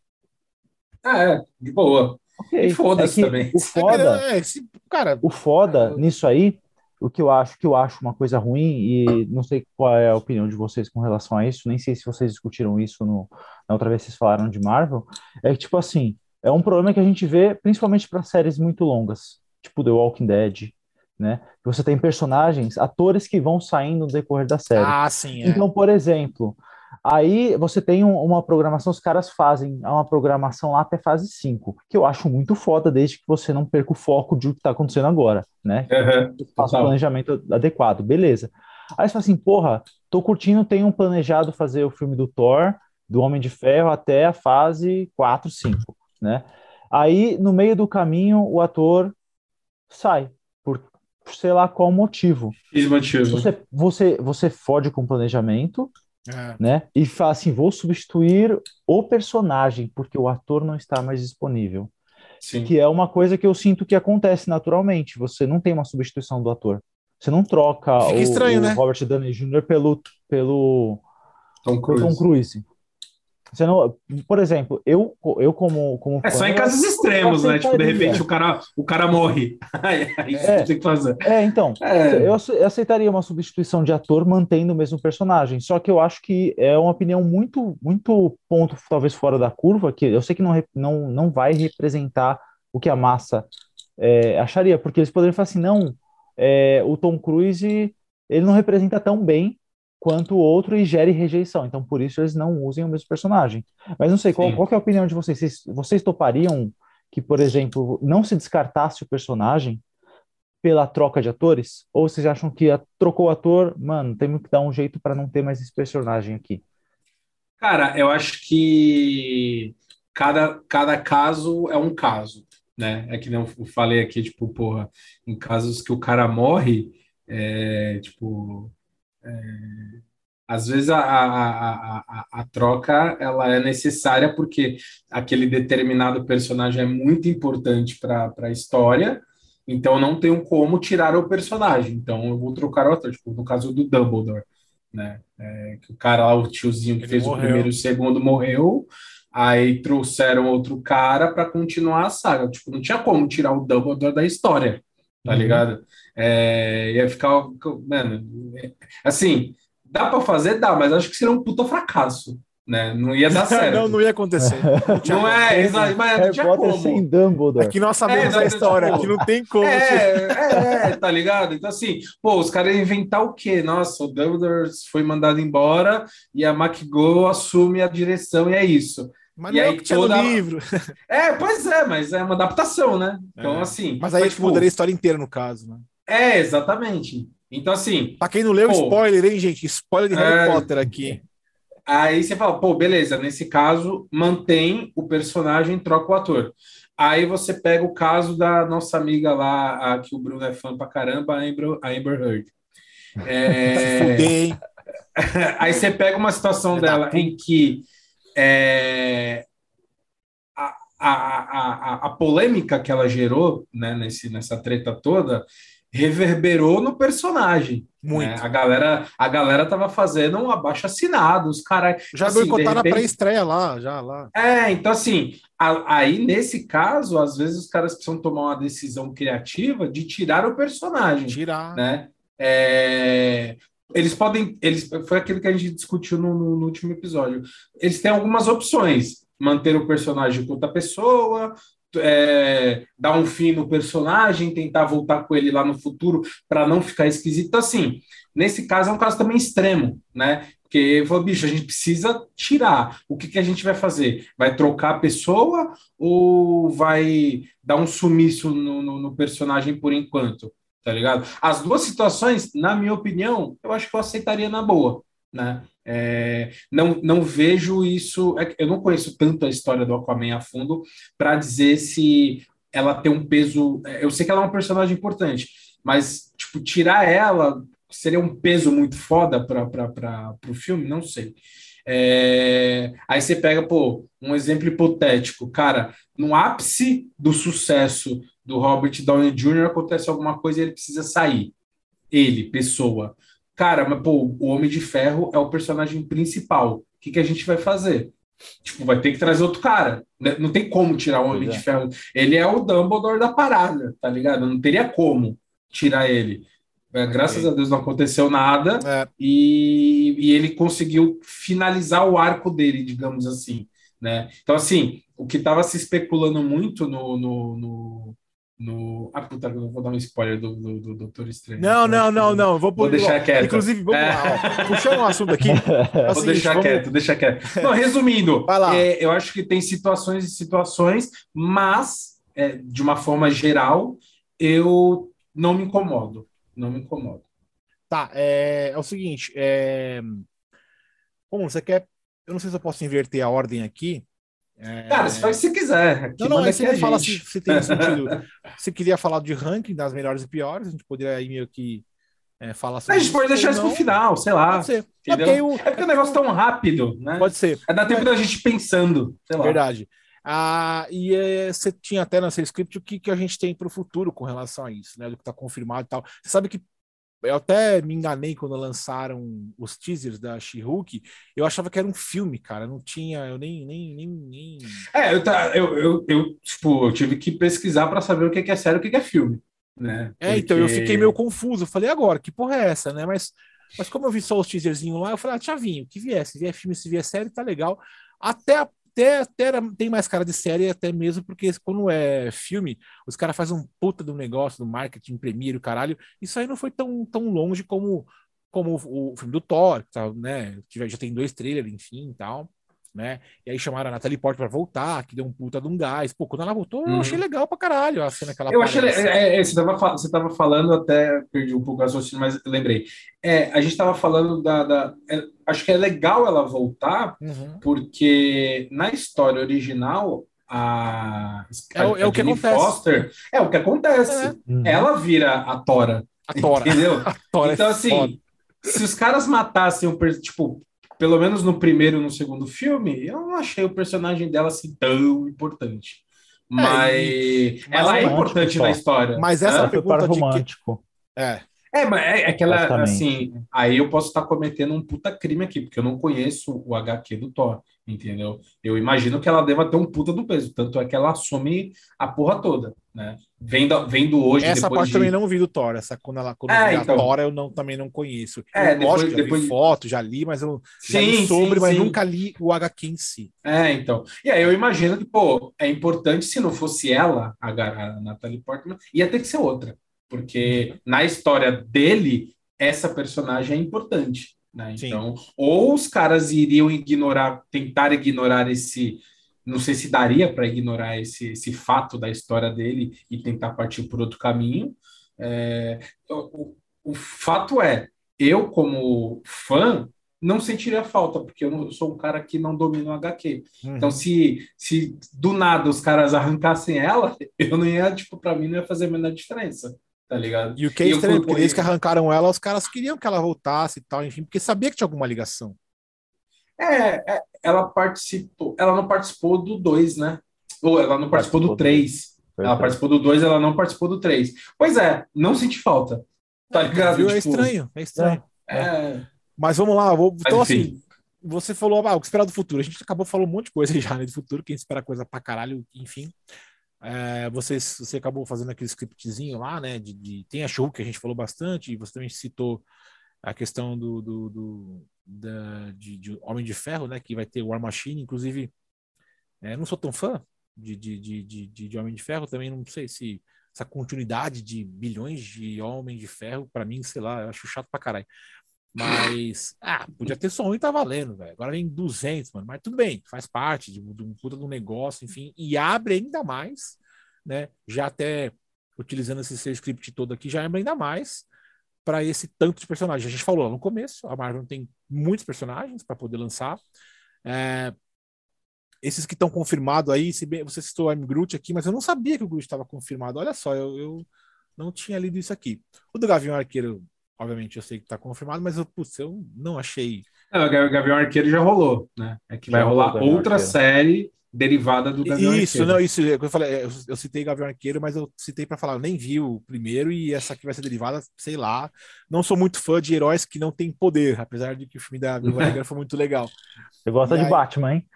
Ah, é, de boa. Okay. E foda-se é também. O [LAUGHS] foda, é, esse, cara, o foda nisso aí, o que eu acho que eu acho uma coisa ruim e não sei qual é a opinião de vocês com relação a isso, nem sei se vocês discutiram isso no, na outra vez que vocês falaram de Marvel, é que tipo assim, é um problema que a gente vê principalmente para séries muito longas, tipo The Walking Dead, né? Você tem personagens, atores que vão saindo no decorrer da série. Ah, sim. É. Então, por exemplo, aí você tem um, uma programação, os caras fazem uma programação lá até fase 5, que eu acho muito foda, desde que você não perca o foco de o que está acontecendo agora, né? Uhum, Faça o planejamento adequado, beleza. Aí você fala assim, porra, tô curtindo, tenho planejado fazer o filme do Thor, do Homem de Ferro, até a fase 4, 5 né? Aí, no meio do caminho, o ator sai, por, sei lá qual motivo. motivo. Você, você, você fode com o planejamento, é. né? E fala assim, vou substituir o personagem, porque o ator não está mais disponível. Sim. Que é uma coisa que eu sinto que acontece naturalmente. Você não tem uma substituição do ator. Você não troca o, estranho, o né? Robert Downey Jr. pelo, pelo Tom Cruise. Tom Cruise. Você não, por exemplo, eu, eu como, como É só em casos extremos, né? Tipo, de repente o cara, o cara morre. [LAUGHS] aí é, tem que fazer. É, então, é. Eu, eu aceitaria uma substituição de ator mantendo o mesmo personagem. Só que eu acho que é uma opinião muito, muito ponto, talvez fora da curva, que eu sei que não, não, não vai representar o que a massa é, acharia, porque eles poderiam falar assim, não, é, o Tom Cruise ele não representa tão bem quanto o outro e gere rejeição. Então, por isso, eles não usem o mesmo personagem. Mas não sei, qual, qual é a opinião de vocês? vocês? Vocês topariam que, por exemplo, não se descartasse o personagem pela troca de atores? Ou vocês acham que a, trocou o ator, mano, temos que dar um jeito para não ter mais esse personagem aqui? Cara, eu acho que cada, cada caso é um caso, né? É que não eu falei aqui, tipo, porra, em casos que o cara morre, é, tipo, é, Às vezes a, a, a, a, troca ela é necessária porque aquele determinado personagem é muito importante para a história, então não tenho como tirar o personagem. Então eu vou trocar o ator, tipo, no caso do Dumbledore, né? É, que o cara lá, o tiozinho que Ele fez morreu. o primeiro e o segundo morreu, aí trouxeram outro cara para continuar a saga. Tipo, não tinha como tirar o Dumbledore da história, tá uhum. ligado? É, ia ficar, mano, é, assim, Dá para fazer? Dá, mas acho que seria um puta fracasso. Né? Não ia dar [LAUGHS] certo. não, não ia acontecer. [LAUGHS] Não, não é, exato, mas não tinha como. sem Dumbledore. Aqui nós sabemos é, a história, tipo, aqui não tem como. É, é, é, tá ligado? Então, assim, pô, os caras iam inventar o quê? Nossa, o Dumbledore foi mandado embora e a McGo assume a direção e é isso. Mas e não é aí, é que tinha toda... no livro. [LAUGHS] É, pois é, mas é uma adaptação, né? Então, é. assim. Mas aí mas, tipo, mudaria a história inteira, no caso, né? É, exatamente. Então, assim. Pra quem não leu, pô, spoiler, hein, gente? Spoiler de Harry é... Potter aqui. Aí você fala, pô, beleza, nesse caso, mantém o personagem, troca o ator. Aí você pega o caso da nossa amiga lá, a, que o Bruno é fã pra caramba, a Amber, a Amber Heard. [LAUGHS] É... [LAUGHS] Aí você pega uma situação dela em que é... a, a, a, a, polêmica que ela gerou né, nesse, nessa treta toda reverberou no personagem. Muito. Né? A galera, a galera tava fazendo um abaixo assinado, os caras. Já assim, boicotaram repente... a pré-estreia lá, já lá. É, então assim, a, aí nesse caso, às vezes os caras precisam tomar uma decisão criativa de tirar o personagem. Tirar. Né? É, eles podem. Eles, foi aquilo que a gente discutiu no, no, no último episódio. Eles têm algumas opções manter o personagem com outra pessoa, é, dar um fim no personagem, tentar voltar com ele lá no futuro para não ficar esquisito. Assim, nesse caso é um caso também extremo, né? Porque falou, bicho, a gente precisa tirar. O que, que a gente vai fazer? Vai trocar a pessoa ou vai dar um sumiço no, no, no personagem por enquanto? Tá ligado? As duas situações, na minha opinião, eu acho que eu aceitaria na boa, né? É, não, não vejo isso. É eu não conheço tanto a história do Aquaman a fundo para dizer se ela tem um peso. É, eu sei que ela é uma personagem importante, mas tipo, tirar ela seria um peso muito foda para o filme? Não sei. É, aí você pega, pô, um exemplo hipotético, cara, no ápice do sucesso do Robert Downey Jr. acontece alguma coisa e ele precisa sair. Ele, pessoa. Cara, mas pô, o Homem de Ferro é o personagem principal. O que, que a gente vai fazer? Tipo, vai ter que trazer outro cara. Né? Não tem como tirar o Homem de é. Ferro. Ele é o Dumbledore da parada, tá ligado? Não teria como tirar ele. É, graças a Deus não aconteceu nada é. e, e, ele conseguiu finalizar o arco dele, digamos assim. Né? Então, assim, o que estava se especulando muito no, no, no, no. Ah, puta, eu vou dar um spoiler do, do, do Doutor Estranho. Não, não, não, não. Vou, vou deixar quieto. Inclusive, vamos é. lá. Puxando um assunto aqui. É [LAUGHS] vou deixar vamos... quieto, deixa quieto. Não, resumindo, é, eu acho que tem situações e situações, mas, é, de uma forma geral, eu não me incomodo. Não me incomodo. Tá, é, é o seguinte. É... Bom, você quer. Eu não sei se eu posso inverter a ordem aqui, é... Cara, você faz o que você quiser. Aqui não, não, aí você fala se, se tem sentido. você queria falar de ranking das melhores e piores, a gente poderia aí meio que é, falar sobre. A gente pode deixar isso pro final, sei lá. Pode ser. É porque, eu, é porque o negócio é tão rápido, né? Pode ser. É dar tempo da gente pensando, sei lá. Verdade. Ah, e é, você tinha até no seu script o que, que a gente tem para o futuro com relação a isso, né? Do que está confirmado e tal. Você sabe que eu até me enganei quando lançaram os teasers da She-Hulk. Eu achava que era um filme, cara. Não tinha, eu nem. nem, nem, nem... É, eu, tá, eu, eu, eu, tipo, eu tive que pesquisar para saber o que é sério e o que é filme. Né? É, Porque... então eu fiquei meio confuso. Eu falei, agora, que porra é essa, né? Mas, mas como eu vi só os teaserzinhos lá, eu falei, ah, Tiavinho, que vier. Se vier filme, se vier série, tá legal. Até a até, até tem mais cara de série, até mesmo porque quando é filme, os caras fazem um puta do negócio, do marketing, Premiere, o caralho. Isso aí não foi tão, tão longe como, como o, o filme do Thor, tá, né? Já tem dois trailers, enfim e tal né? E aí chamaram a Natalie Portman pra voltar, que deu um puta de um gás. Pô, quando ela voltou, uhum. eu achei legal pra caralho a cena que ela Eu achei. É, é, você, tava, você tava falando, até perdi um pouco o raciocínio, mas lembrei. É, a gente tava falando da. da é, acho que é legal ela voltar, uhum. porque na história original. A, a, é, o, é o que acontece. Foster, é o que acontece. É. Uhum. Ela vira a Tora. A Tora. Entendeu? [LAUGHS] A Tora então, assim, se os caras matassem o tipo, pelo menos no primeiro e no segundo filme, eu não achei o personagem dela assim tão importante. Mas, é, e, ela é importante só. na história. Mas essa é, pergunta romântico. Que... É. É, mas é, é aquela, assim, aí eu posso estar cometendo um puta crime aqui, porque eu não conheço o HQ do Thor, entendeu? Eu imagino que ela deva ter um puta do peso, tanto é que ela assume a porra toda, né? Vendo, vendo hoje. Essa parte de... também não vi do Thor, essa quando ela quando é, então... a Thor eu não, também não conheço. É, eu, depois, lógico, já depois... vi foto, já li, mas eu sim, já li sobre, sim, mas sim. nunca li o HQ em si. É, então. E aí eu imagino que, pô, é importante, se não fosse ela, a, a Natalie Portman, ia ter que ser outra porque na história dele, essa personagem é importante. Né? Então, ou os caras iriam ignorar, tentar ignorar esse. Não sei se daria para ignorar esse, esse fato da história dele e tentar partir por outro caminho. É, o, o fato é, eu, como fã, não sentiria falta, porque eu, não, eu sou um cara que não domina o HQ. Uhum. Então, se, se do nada os caras arrancassem ela, [LAUGHS] eu não ia, tipo, para mim não ia fazer a menor diferença tá ligado? E o que é estranho, porque eles que arrancaram ela, os caras queriam que ela voltasse e tal, enfim, porque sabia que tinha alguma ligação. É, é ela participou, ela não participou do 2, né? Ou ela não participou, participou do 3. Ela participou do 2, ela não participou do 3. Pois é, não senti falta. Tá ligado? Viu? É tipo, é estranho, é estranho. É. é. Mas vamos lá, vou, então assim, você falou ah, o que esperar do futuro. A gente acabou falando um monte de coisa [LAUGHS] já né, do futuro, quem espera coisa pra caralho, enfim. É, você, você acabou fazendo aquele scriptzinho lá, né? De, de tem a show que a gente falou bastante, e você também citou a questão do, do, do da, de, de, Homem de Ferro, né? Que vai ter War Machine, inclusive. É, não sou tão fã de, de, de, de, de Homem de Ferro, também não sei se essa continuidade de bilhões de Homem de Ferro, para mim, sei lá, eu acho chato pra caralho. Mas, ah, podia ter só um e tá valendo, velho. Agora vem 200, mano. Mas tudo bem, faz parte de, de um puta do negócio, enfim. E abre ainda mais, né? Já até utilizando esse seu script todo aqui, já abre ainda mais para esse tanto de personagens. A gente falou no começo, a Marvel tem muitos personagens para poder lançar. É, esses que estão confirmados aí, bem, você citou o M. Groot aqui, mas eu não sabia que o Groot estava confirmado. Olha só, eu, eu não tinha lido isso aqui. O do Gavião Arqueiro Obviamente eu sei que está confirmado, mas eu, putz, eu não achei. É, o Gavião Arqueiro já rolou, né? É que já vai rolar outra Arqueiro. série derivada do Gavião isso, Arqueiro. Não, isso, eu falei, eu, eu citei Gavião Arqueiro, mas eu citei para falar, eu nem vi o primeiro e essa aqui vai ser derivada, sei lá. Não sou muito fã de heróis que não têm poder, apesar de que o filme da Viúva [LAUGHS] Negra foi muito legal. Você gosta e de aí... Batman, hein?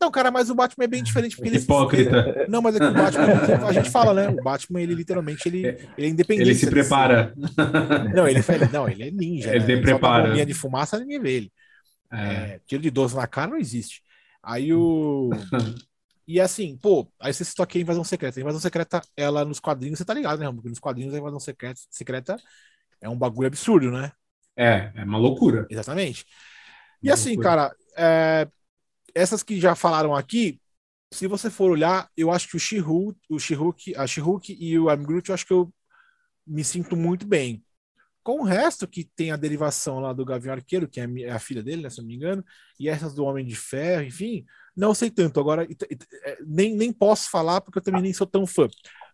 Não, cara, mas o Batman é bem diferente porque ele hipócrita. Ele, não, mas é que o Batman, [LAUGHS] a gente fala, né? O Batman, ele literalmente ele, ele é independente. Ele se prepara. Não, ele não, ele é ninja. Ele né? prepara. Ele de fumaça, ninguém vê ele. É. É, tiro de 12 na cara não existe. Aí o [LAUGHS] E assim, pô, aí você citou aqui a Invasão Secreta. A Invasão Secreta, ela nos quadrinhos, você tá ligado, né, Porque nos quadrinhos a Invasão Secreta, secreta é um bagulho absurdo, né? É, é uma loucura. Exatamente. E uma assim, loucura. cara, é, essas que já falaram aqui, se você for olhar, eu acho que o She-Hulk, o She-Hulk, a e o I'm Groot, eu acho que eu me sinto muito bem. Com o resto que tem a derivação lá do Gavião Arqueiro, que é a é filha dele, né, se não me engano, e essas do Homem de Ferro, enfim, não sei tanto. Agora, é, nem, nem posso falar porque eu também nem sou tão fã.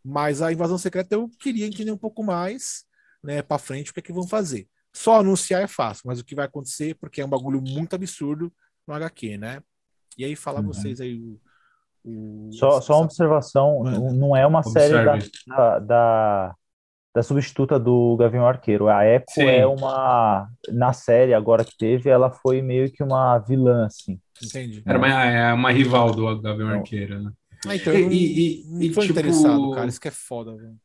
Mas a Invasão Secreta eu queria entender um pouco mais, né, para frente, o que é que vão fazer. Só anunciar é fácil, mas o que vai acontecer, porque é um bagulho muito absurdo no HQ, né? E aí falar uhum. vocês aí o, o só, só uma observação, não é uma Observe. série da, da, da, substituta do Gavião Arqueiro. A Echo Sim. é uma na série agora que teve, ela foi meio que uma vilã assim. Entendi. Era uma, é uma rival do Gavião Arqueiro, né? Ah, então, e, e, e, e, foi tipo, interessado, cara. Isso que é foda, velho.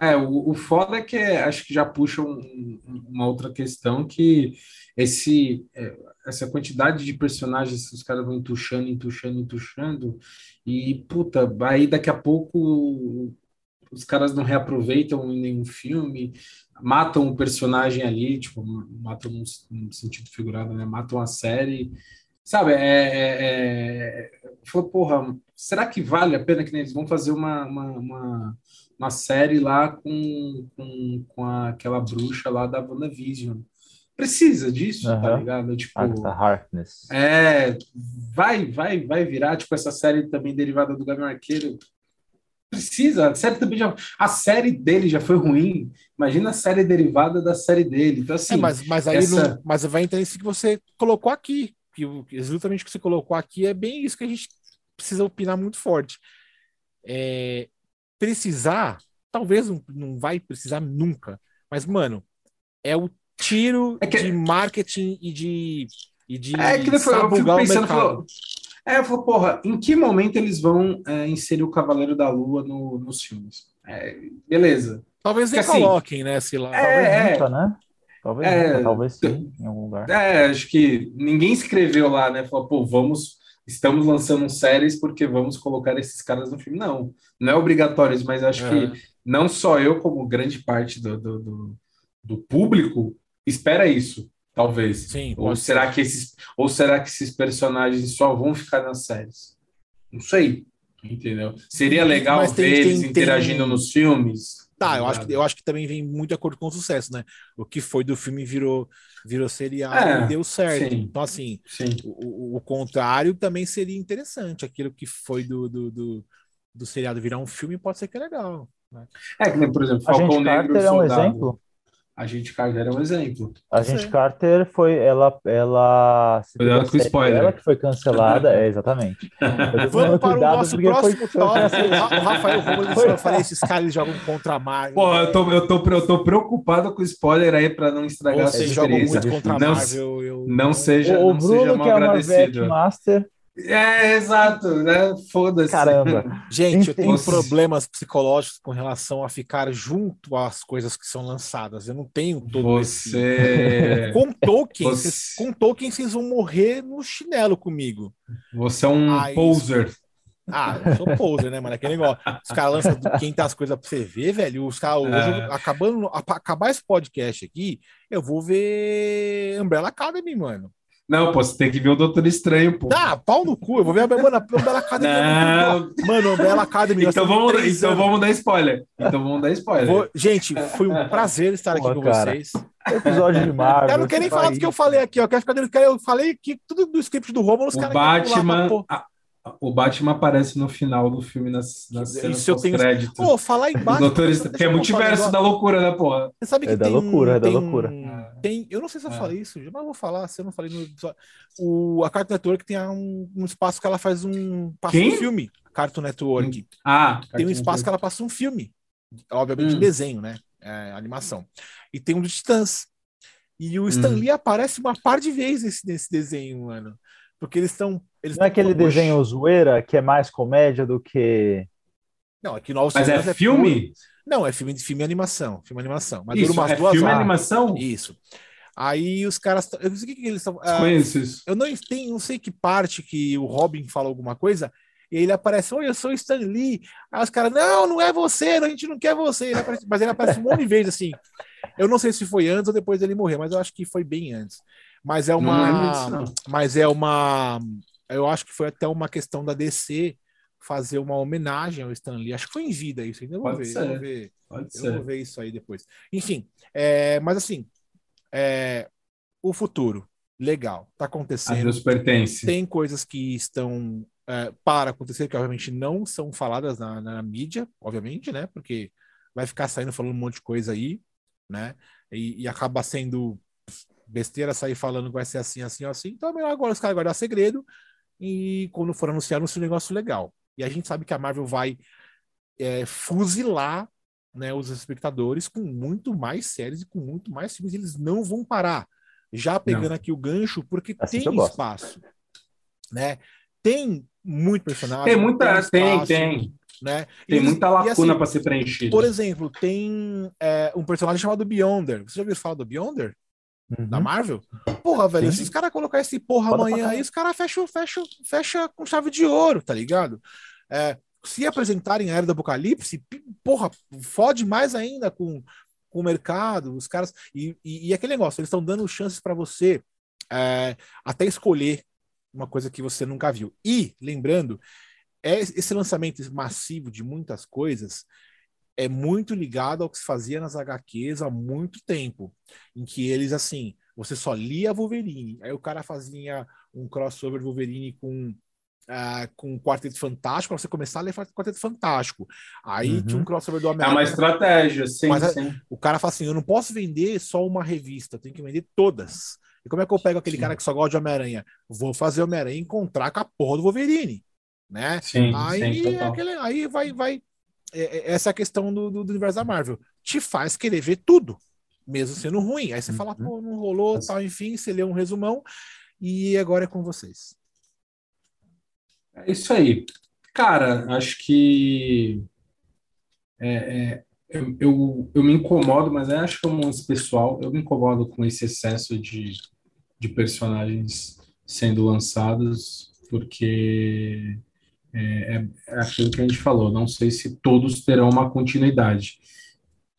É, o, o foda é que é, acho que já puxa um, uma outra questão que esse é, essa quantidade de personagens que os caras vão entuchando, entuchando, entuchando, e puta, aí daqui a pouco os caras não reaproveitam em nenhum filme, matam o um personagem ali, tipo, matam no, sentido figurado, né? Matam a série. Sabe, é, é, é... Porra, será que vale a pena que eles vão fazer uma, uma, uma, uma série lá com, com, com aquela bruxa lá da WandaVision? Precisa disso, uhum. tá ligado? Tipo, Harkness. É, vai, vai, vai virar, tipo, essa série também derivada do Gavião Arqueiro. precisa. A série também já. A série dele já foi ruim. Imagina a série derivada da série dele. Então, assim. É, mas, mas aí essa... não, mas vai entender isso que você colocou aqui. Que exatamente o que você colocou aqui é bem isso que a gente precisa opinar muito forte. É, precisar, talvez não, não vai precisar nunca. Mas, mano, é o tiro é que... de marketing e de. E de é que foi, eu fico pensando, falou, é, eu falo, porra, em que momento eles vão é, inserir o Cavaleiro da Lua no, nos filmes? É, beleza. Talvez nem assim, coloquem, né? Sei lá. É, talvez nunca, né? Talvez, é, nunca, talvez sim, em algum lugar. É, acho que ninguém escreveu lá, né? Falou, pô, vamos, estamos lançando séries porque vamos colocar esses caras no filme. Não, não é obrigatório, mas acho é. que não só eu, como grande parte do, do, do, do público, espera isso talvez. Sim, ou será ser. que esses ou será que esses personagens só vão ficar nas séries? Não sei, entendeu? Seria legal Mas ver tem, eles tem, interagindo tem... nos filmes. Tá, eu acho, que, eu acho que também vem muito de acordo com o sucesso, né? O que foi do filme virou, virou serial é, e deu certo. Sim, então, assim, o, o, contrário também seria interessante. Aquilo que foi do, do, do, do seriado virar um filme pode ser que é legal. Né? É, que, por exemplo, Falcão Negro é um exemplo. A gente Carter é um exemplo. A gente Carter foi ela ela Cuidado com spoiler. Ela que foi cancelada, é exatamente. [LAUGHS] Vamos para o nosso próximo foi... O Rafael Romulo eu falei esses caras jogam contra a Marvel. Porra, eu tô, eu tô, eu tô preocupado com o spoiler aí para não estragar Vocês a experiência. Jogam muito contra a Marvel, eu... não seja, o não Bruno, seja mal que é agradecido. Master é, exato, né? Foda-se. Caramba. Gente, eu tenho problemas psicológicos com relação a ficar junto às coisas que são lançadas. Eu não tenho todo Você... Esse... [LAUGHS] Com Tolkien, Você... Vocês, com Tolkien vocês vão morrer no chinelo comigo. Você é um Aí... poser. Ah, eu sou poser, né, mano? Aquele negócio. Os caras lançam quem tá as coisas pra você ver, velho. Os caras é. acabando, acabar esse podcast aqui, eu vou ver Umbrella Academy, mano. Não, pô, você tem que ver o Doutor Estranho, pô. Ah, pau no cu. Eu vou ver a Umbrella Academy. Não. Mano, Umbrella Academy. Então vamos, então vamos dar spoiler. Então vamos dar spoiler. Vou... Gente, foi um prazer estar aqui Pô, com cara. vocês. Episódio de Marvel. Eu não quero nem falar do que eu falei aqui, ó. Eu quero ficar dentro. Eu falei que tudo do script do Romulo, os caras. Batman. Lá, o Batman aparece no final do filme nas, nas cenas pós-créditos. Pô, falar em Batman... Doutor que é multiverso da loucura, né, porra? Você sabe que é tem... da loucura, é da loucura. Tem, eu não sei se eu é. falei isso, mas vou falar, se eu não falei no O, a Cartoon Network tem um, um espaço que ela faz um... Passa Quem? um filme. Cartoon Network. Hum. Ah, tem um espaço que ela passa um filme. Obviamente hum. desenho, né? É, animação. E tem um de Titãs. E o Stan hum. Lee aparece uma par de vezes nesse desenho, mano. Porque eles estão. Eles não é aquele desenho zoeira que é mais comédia do que. Não, aqui Novos Mas é, é filme? Não, é filme de filme e animação. Filme e animação. Mas isso, dura umas é duas filme e animação? Isso. Aí os caras. Eu não sei o que, que eles estão. Ah, Conheço isso. Eu não, tenho, não sei que parte que o Robin fala alguma coisa. E ele aparece, oi, eu sou Stan Lee. Aí os caras, não, não é você, a gente não quer você. Ele aparece, mas ele aparece um monte de [LAUGHS] vezes assim. Eu não sei se foi antes ou depois dele morrer, mas eu acho que foi bem antes. Mas é uma. Não, mas é uma. Eu acho que foi até uma questão da DC fazer uma homenagem ao Stan Lee. Acho que foi em vida isso. Ainda vou ver. Eu, vou ver, eu vou ver isso aí depois. Enfim, é, mas assim, é, o futuro, legal, tá acontecendo. A Deus pertence. Tem coisas que estão é, para acontecer que obviamente não são faladas na, na, mídia, obviamente, né? Porque vai ficar saindo falando um monte de coisa aí, né? E, e acaba sendo besteira sair falando que vai ser assim, assim, assim. Então é melhor agora os caras guardar segredo e quando for anunciar, um negócio legal. E a gente sabe que a Marvel vai é, fuzilar né, os espectadores com muito mais séries e com muito mais filmes. Eles não vão parar. Já pegando não. aqui o gancho, porque assim tem espaço. Né? Tem muito personagem. Tem muita. Tem, espaço, tem. Né? Tem e, muita lacuna assim, para ser preenchida. Por exemplo, tem é, um personagem chamado Beyonder. Você já ouviu falar do Beyonder? Uhum. Da Marvel? Porra, velho, se os caras colocar esse porra Pode amanhã aí, os caras fecham, fecham, fecha com chave de ouro, tá ligado? É, se apresentarem a Era do Apocalipse, porra, fode mais ainda com, com o mercado, os caras. E, e, e aquele negócio, eles estão dando chances para você é, até escolher uma coisa que você nunca viu. E, lembrando, é esse lançamento massivo de muitas coisas é muito ligado ao que se fazia nas HQs há muito tempo, em que eles, assim, você só lia Wolverine, aí o cara fazia um crossover Wolverine com uh, com o Quarteto Fantástico, você começar a ler Quarteto Fantástico. Aí uhum. tinha um crossover do Homem-Aranha. É uma estratégia, sim, mas, sim. O cara fala assim: eu não posso vender só uma revista, tenho que vender todas. E como é que eu pego aquele sim. cara que só gosta de Homem-Aranha? Vou fazer Homem-Aranha encontrar com a porra do Wolverine. Né? Sim, aí, sim, aquele, aí vai, vai. É, é, essa é a questão do, do, do universo da Marvel. Te faz querer ver tudo mesmo sendo ruim. Aí você fala, uhum. pô, não rolou, tal, enfim, você lê um resumão e agora é com vocês. É isso aí. Cara, acho que é, é, eu, eu, eu, me incomodo, mas acho que é um pessoal, eu me incomodo com esse excesso de, de personagens sendo lançados, porque é, é, é aquilo que a gente falou, não sei se todos terão uma continuidade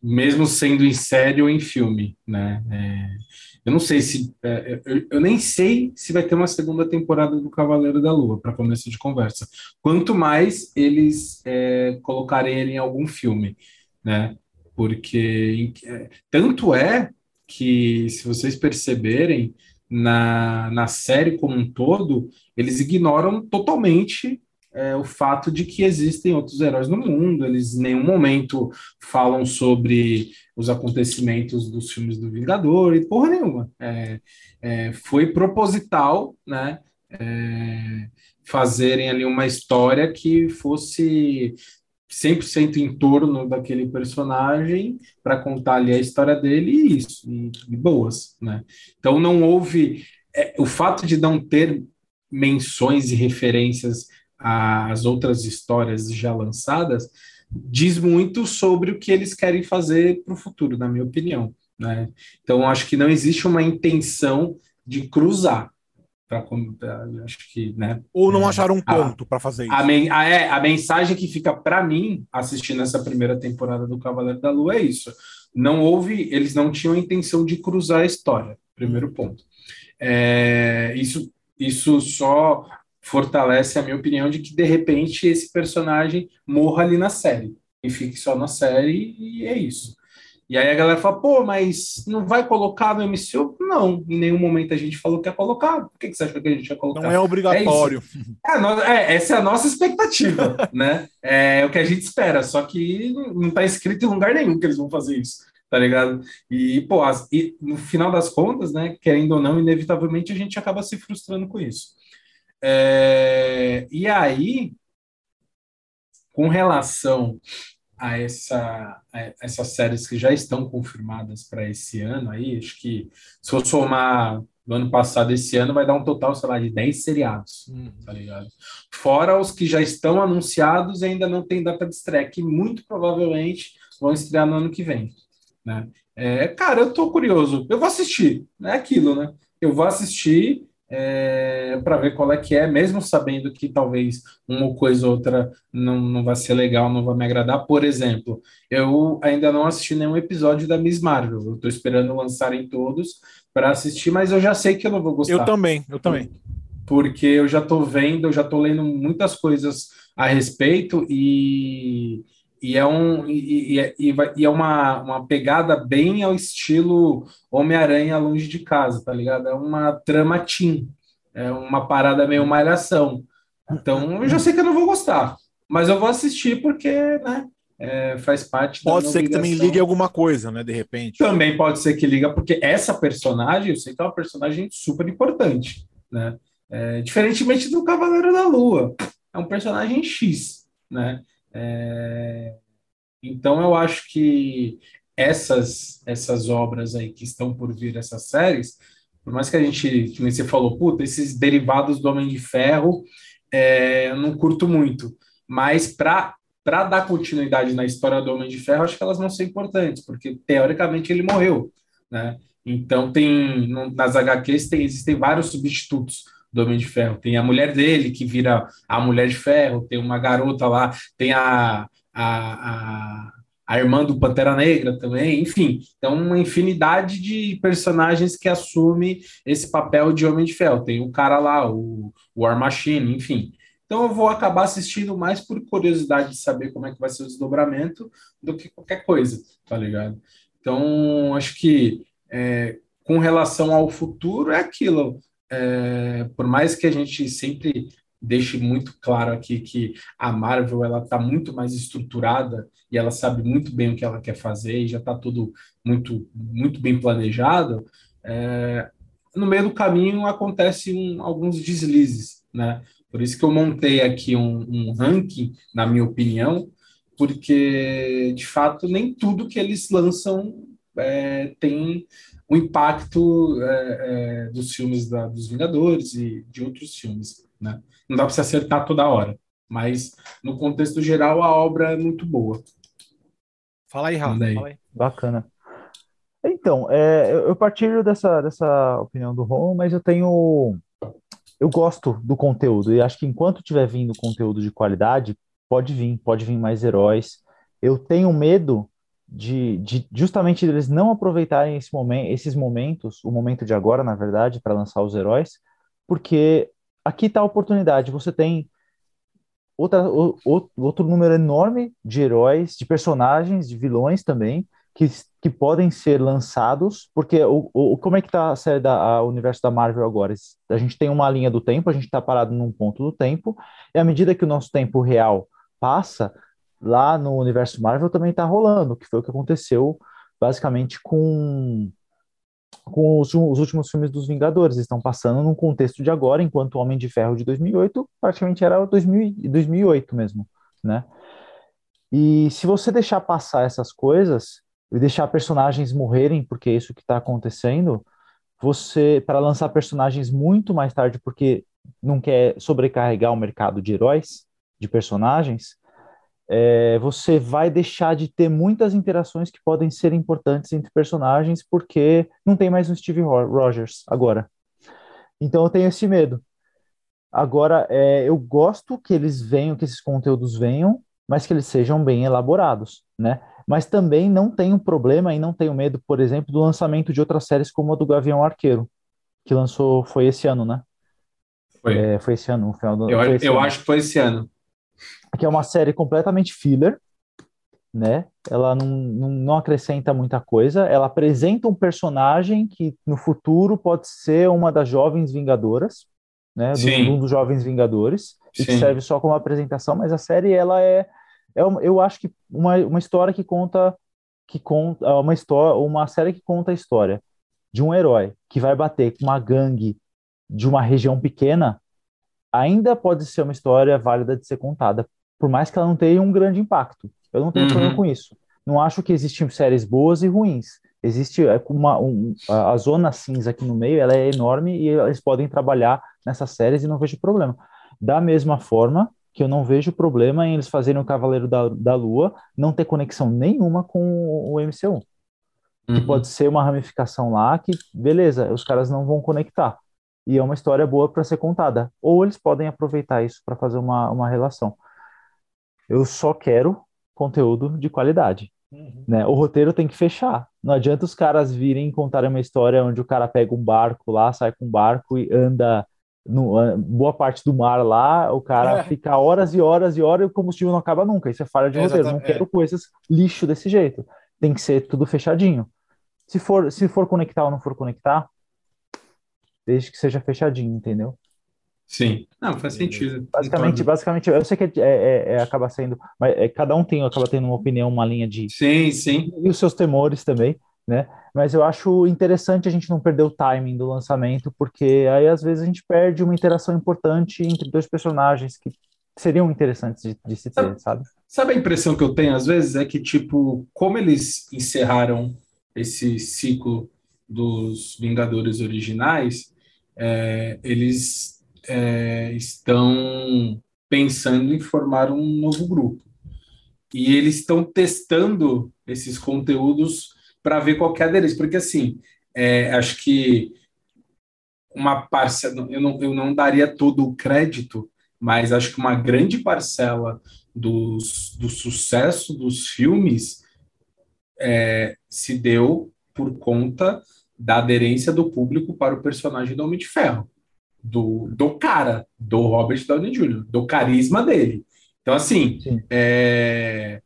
mesmo sendo em série ou em filme, né? É, eu não sei se é, eu, eu, nem sei se vai ter uma segunda temporada do Cavaleiro da Lua para começo de conversa. Quanto mais eles é, colocarem ele em algum filme, né? Porque é, tanto é que se vocês perceberem na, na série como um todo, eles ignoram totalmente é, o fato de que existem outros heróis no mundo, eles em nenhum momento falam sobre os acontecimentos dos filmes do Vingador e porra nenhuma. É, é, foi proposital, né? É, fazerem ali uma história que fosse 100% em torno daquele personagem para contar ali a história dele e isso, e, e boas, né? Então não houve é, o fato de não ter menções e referências as outras histórias já lançadas, diz muito sobre o que eles querem fazer para o futuro, na minha opinião. Né? Então, acho que não existe uma intenção de cruzar. Pra, acho que, né, Ou não é, acharam um ponto para fazer isso. A, men a, é, a mensagem que fica para mim, assistindo essa primeira temporada do Cavaleiro da Lua, é isso. Não houve, eles não tinham a intenção de cruzar a história, primeiro ponto. É, isso, isso só fortalece a minha opinião de que de repente esse personagem morra ali na série e fique só na série e é isso. E aí a galera fala, pô, mas não vai colocar no MCU? Não, em nenhum momento a gente falou que ia colocar. Por que, que você acha que a gente ia colocar? Não é obrigatório. [LAUGHS] É, é, é essa é a nossa expectativa, né? É o que a gente espera, só que não está escrito em lugar nenhum que eles vão fazer isso, tá ligado? E, pô, as, e, no final das contas, né, querendo ou não, inevitavelmente a gente acaba se frustrando com isso. É, e aí, com relação a, essa, a essas séries que já estão confirmadas para esse ano, aí, acho que se eu somar do ano passado esse ano, vai dar um total, sei lá, de 10 seriados, uhum. tá ligado? Fora os que já estão anunciados e ainda não tem data de estreia, que muito provavelmente vão estrear no ano que vem, né? É, cara, eu tô curioso, eu vou assistir, é aquilo, né? Eu vou assistir, é, para ver qual é que é, mesmo sabendo que talvez uma coisa ou outra não, não vai ser legal, não vai me agradar. Por exemplo, eu ainda não assisti nenhum episódio da Miss Marvel. Eu estou esperando lançarem todos para assistir, mas eu já sei que eu não vou gostar. Eu também, eu também. Porque eu já estou vendo, eu já estou lendo muitas coisas a respeito e e é, um, e, e, é, e é uma, uma pegada bem ao estilo Homem-Aranha Longe de Casa, tá ligado? É uma trama teen, é uma parada meio malhação. Então, eu já sei que eu não vou gostar, mas eu vou assistir porque, né, é, faz parte Pode ser que também ligue alguma coisa, né, de repente. Também pode ser que liga, porque essa personagem, eu sei que é uma personagem super importante, né? É, diferentemente do Cavaleiro da Lua, é um personagem X, né? É, então eu acho que essas essas obras aí que estão por vir, essas séries, por mais que a gente, como você falou, puta, esses derivados do Homem de Ferro, é, eu não curto muito, mas para para dar continuidade na história do Homem de Ferro, acho que elas vão ser importantes, porque teoricamente ele morreu, né? Então tem nas HQs tem, existem vários substitutos do Homem de Ferro. Tem a mulher dele, que vira a Mulher de Ferro, tem uma garota lá, tem a, a, a, a irmã do Pantera Negra também, enfim. Então, uma infinidade de personagens que assume esse papel de Homem de Ferro. Tem o cara lá, o, o War Machine, enfim. Então eu vou acabar assistindo mais por curiosidade de saber como é que vai ser o desdobramento do que qualquer coisa, tá ligado? Então, acho que é, com relação ao futuro é aquilo é, por mais que a gente sempre deixe muito claro aqui que a Marvel ela está muito mais estruturada e ela sabe muito bem o que ela quer fazer e já está tudo muito muito bem planejado. É, no meio do caminho acontecem um, alguns deslizes, né? Por isso que eu montei aqui um, um ranking, na minha opinião, porque de fato nem tudo que eles lançam é, tem o impacto é, é, dos filmes da, dos Vingadores e de outros filmes, né? Não dá para se acertar toda hora, mas no contexto geral a obra é muito boa. Fala aí, Rafa. Bacana. Então, é, eu partilho dessa, dessa opinião do Ron, mas eu tenho. Eu gosto do conteúdo, e acho que enquanto tiver vindo conteúdo de qualidade, pode vir, pode vir mais heróis. Eu tenho medo de, de justamente eles não aproveitarem esse momento, esses momentos, o momento de agora, na verdade, para lançar os heróis, porque aqui está a oportunidade. Você tem outra, o, outro número enorme de heróis, de personagens, de vilões também, que, que podem ser lançados, porque o, o, como é que está a série da a universo da Marvel agora? A gente tem uma linha do tempo, a gente está parado num ponto do tempo, e à medida que o nosso tempo real passa, lá no universo Marvel também está rolando, que foi o que aconteceu basicamente com com os, os, últimos filmes dos Vingadores, estão passando num contexto de agora, enquanto o Homem de Ferro de 2008 praticamente era 2000, 2008 mesmo, né? E se você deixar passar essas coisas, e deixar personagens morrerem, porque é isso que está acontecendo, você, para lançar personagens muito mais tarde, porque não quer sobrecarregar o mercado de heróis, de personagens, é, você vai deixar de ter muitas interações que podem ser importantes entre personagens, porque não tem mais um Steve Rogers agora. Então eu tenho esse medo. Agora, é, eu gosto que eles venham, que esses conteúdos venham, mas que eles sejam bem elaborados, né? mas também não tenho problema e não tenho medo, por exemplo, do lançamento de outras séries como a do Gavião Arqueiro, que lançou, foi esse ano, né? Foi. É, foi esse ano, no final do Eu, eu ano. acho que foi esse ano. Que é uma série completamente filler, né? Ela não, não, não, acrescenta muita coisa. Ela apresenta um personagem que no futuro pode ser uma das jovens Vingadoras, né? Do, um dos jovens Vingadores, Sim. e que serve só como apresentação, mas a série ela é é uma, eu acho que uma, uma história que conta que conta é uma história, uma série que conta a história de um herói que vai bater com uma gangue de uma região pequena, ainda pode ser uma história válida de ser contada, por mais que ela não tenha um grande impacto. Eu não tenho uhum. problema com isso. Não acho que existem séries boas e ruins. Existe é, uma um, a zona cinza aqui no meio, ela é enorme e eles podem trabalhar nessas séries e não vejo problema. Da mesma forma que eu não vejo problema em eles fazerem o Cavaleiro da, da Lua não ter conexão nenhuma com o MCU. Uhum. Que pode ser uma ramificação lá que, beleza, os caras não vão conectar. E é uma história boa para ser contada. Ou eles podem aproveitar isso para fazer uma, uma relação. Eu só quero conteúdo de qualidade. Uhum. Né? O roteiro tem que fechar. Não adianta os caras virem contar uma história onde o cara pega um barco lá, sai com um barco e anda no, boa parte do mar lá, o cara é. fica horas e horas e horas e o combustível não acaba nunca. Isso é falha de é, roteiro. Não quero coisas lixo desse jeito. Tem que ser tudo fechadinho. Se for, se for conectar ou não for conectar, desde que seja fechadinho, entendeu? Sim, não, faz sentido. Basicamente, basicamente, eu sei que é, é, é acaba sendo, mas é, cada um tem, acaba tendo uma opinião, uma linha de. Sim, sim. E os seus temores também né? Mas eu acho interessante a gente não perder o timing do lançamento, porque aí às vezes a gente perde uma interação importante entre dois personagens que seriam interessantes de, de se ter, sabe, sabe? Sabe a impressão que eu tenho às vezes é que tipo, como eles encerraram esse ciclo dos Vingadores originais, é, eles é, estão pensando em formar um novo grupo. E eles estão testando esses conteúdos para ver qual é a aderência. Porque, assim, é, acho que uma parcela, eu não, eu não daria todo o crédito, mas acho que uma grande parcela dos, do sucesso dos filmes é, se deu por conta da aderência do público para o personagem do Homem de Ferro, do, do cara, do Robert Downey Jr., do carisma dele. Então, assim, é,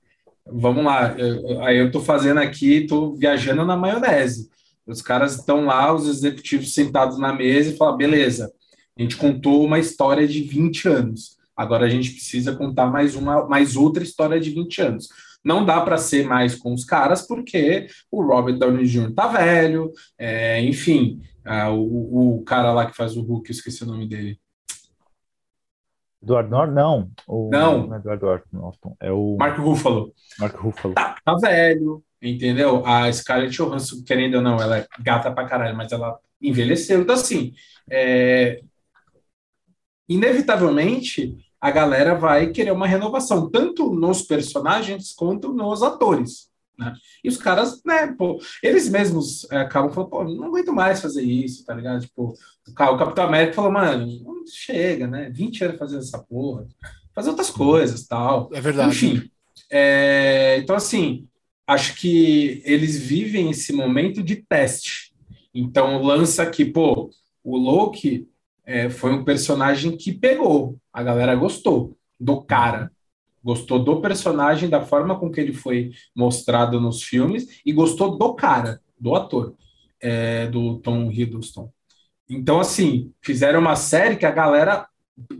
vamos lá, eu, aí eu estou fazendo aqui, estou viajando na maionese. Os caras estão lá, os executivos sentados na mesa e falam, beleza, A gente contou uma história de 20 anos. Agora a gente precisa contar mais uma, mais outra história de 20 anos. Não dá para ser mais com os caras, porque o Robert Downey Jr. tá velho, é, enfim, é, o, o, cara lá que faz o Hulk, eu esqueci o nome dele. Eduardo Norton? Não. O, não. não é Eduardo Norton, é o... Mark Ruffalo. Mark Ruffalo. Tá, tá velho, entendeu? A Scarlett Johansson, querendo ou não, ela é gata pra caralho, mas ela envelheceu. Então, assim, é... inevitavelmente, a galera vai querer uma renovação, tanto nos personagens quanto nos atores. Né? E os caras, né, pô, eles mesmos é, acabam falando, pô, não aguento mais fazer isso, tá ligado? Tipo, o Capitão América falou, mano, chega, né? 20 anos fazendo essa porra, fazer outras coisas tal. É verdade. Enfim, é, então assim, acho que eles vivem esse momento de teste. Então lança aqui, pô, o Loki é, foi um personagem que pegou, a galera gostou do cara, gostou do personagem, da forma com que ele foi mostrado nos filmes e gostou do cara, do ator, é, do Tom Hiddleston. Então, assim, fizeram uma série que a galera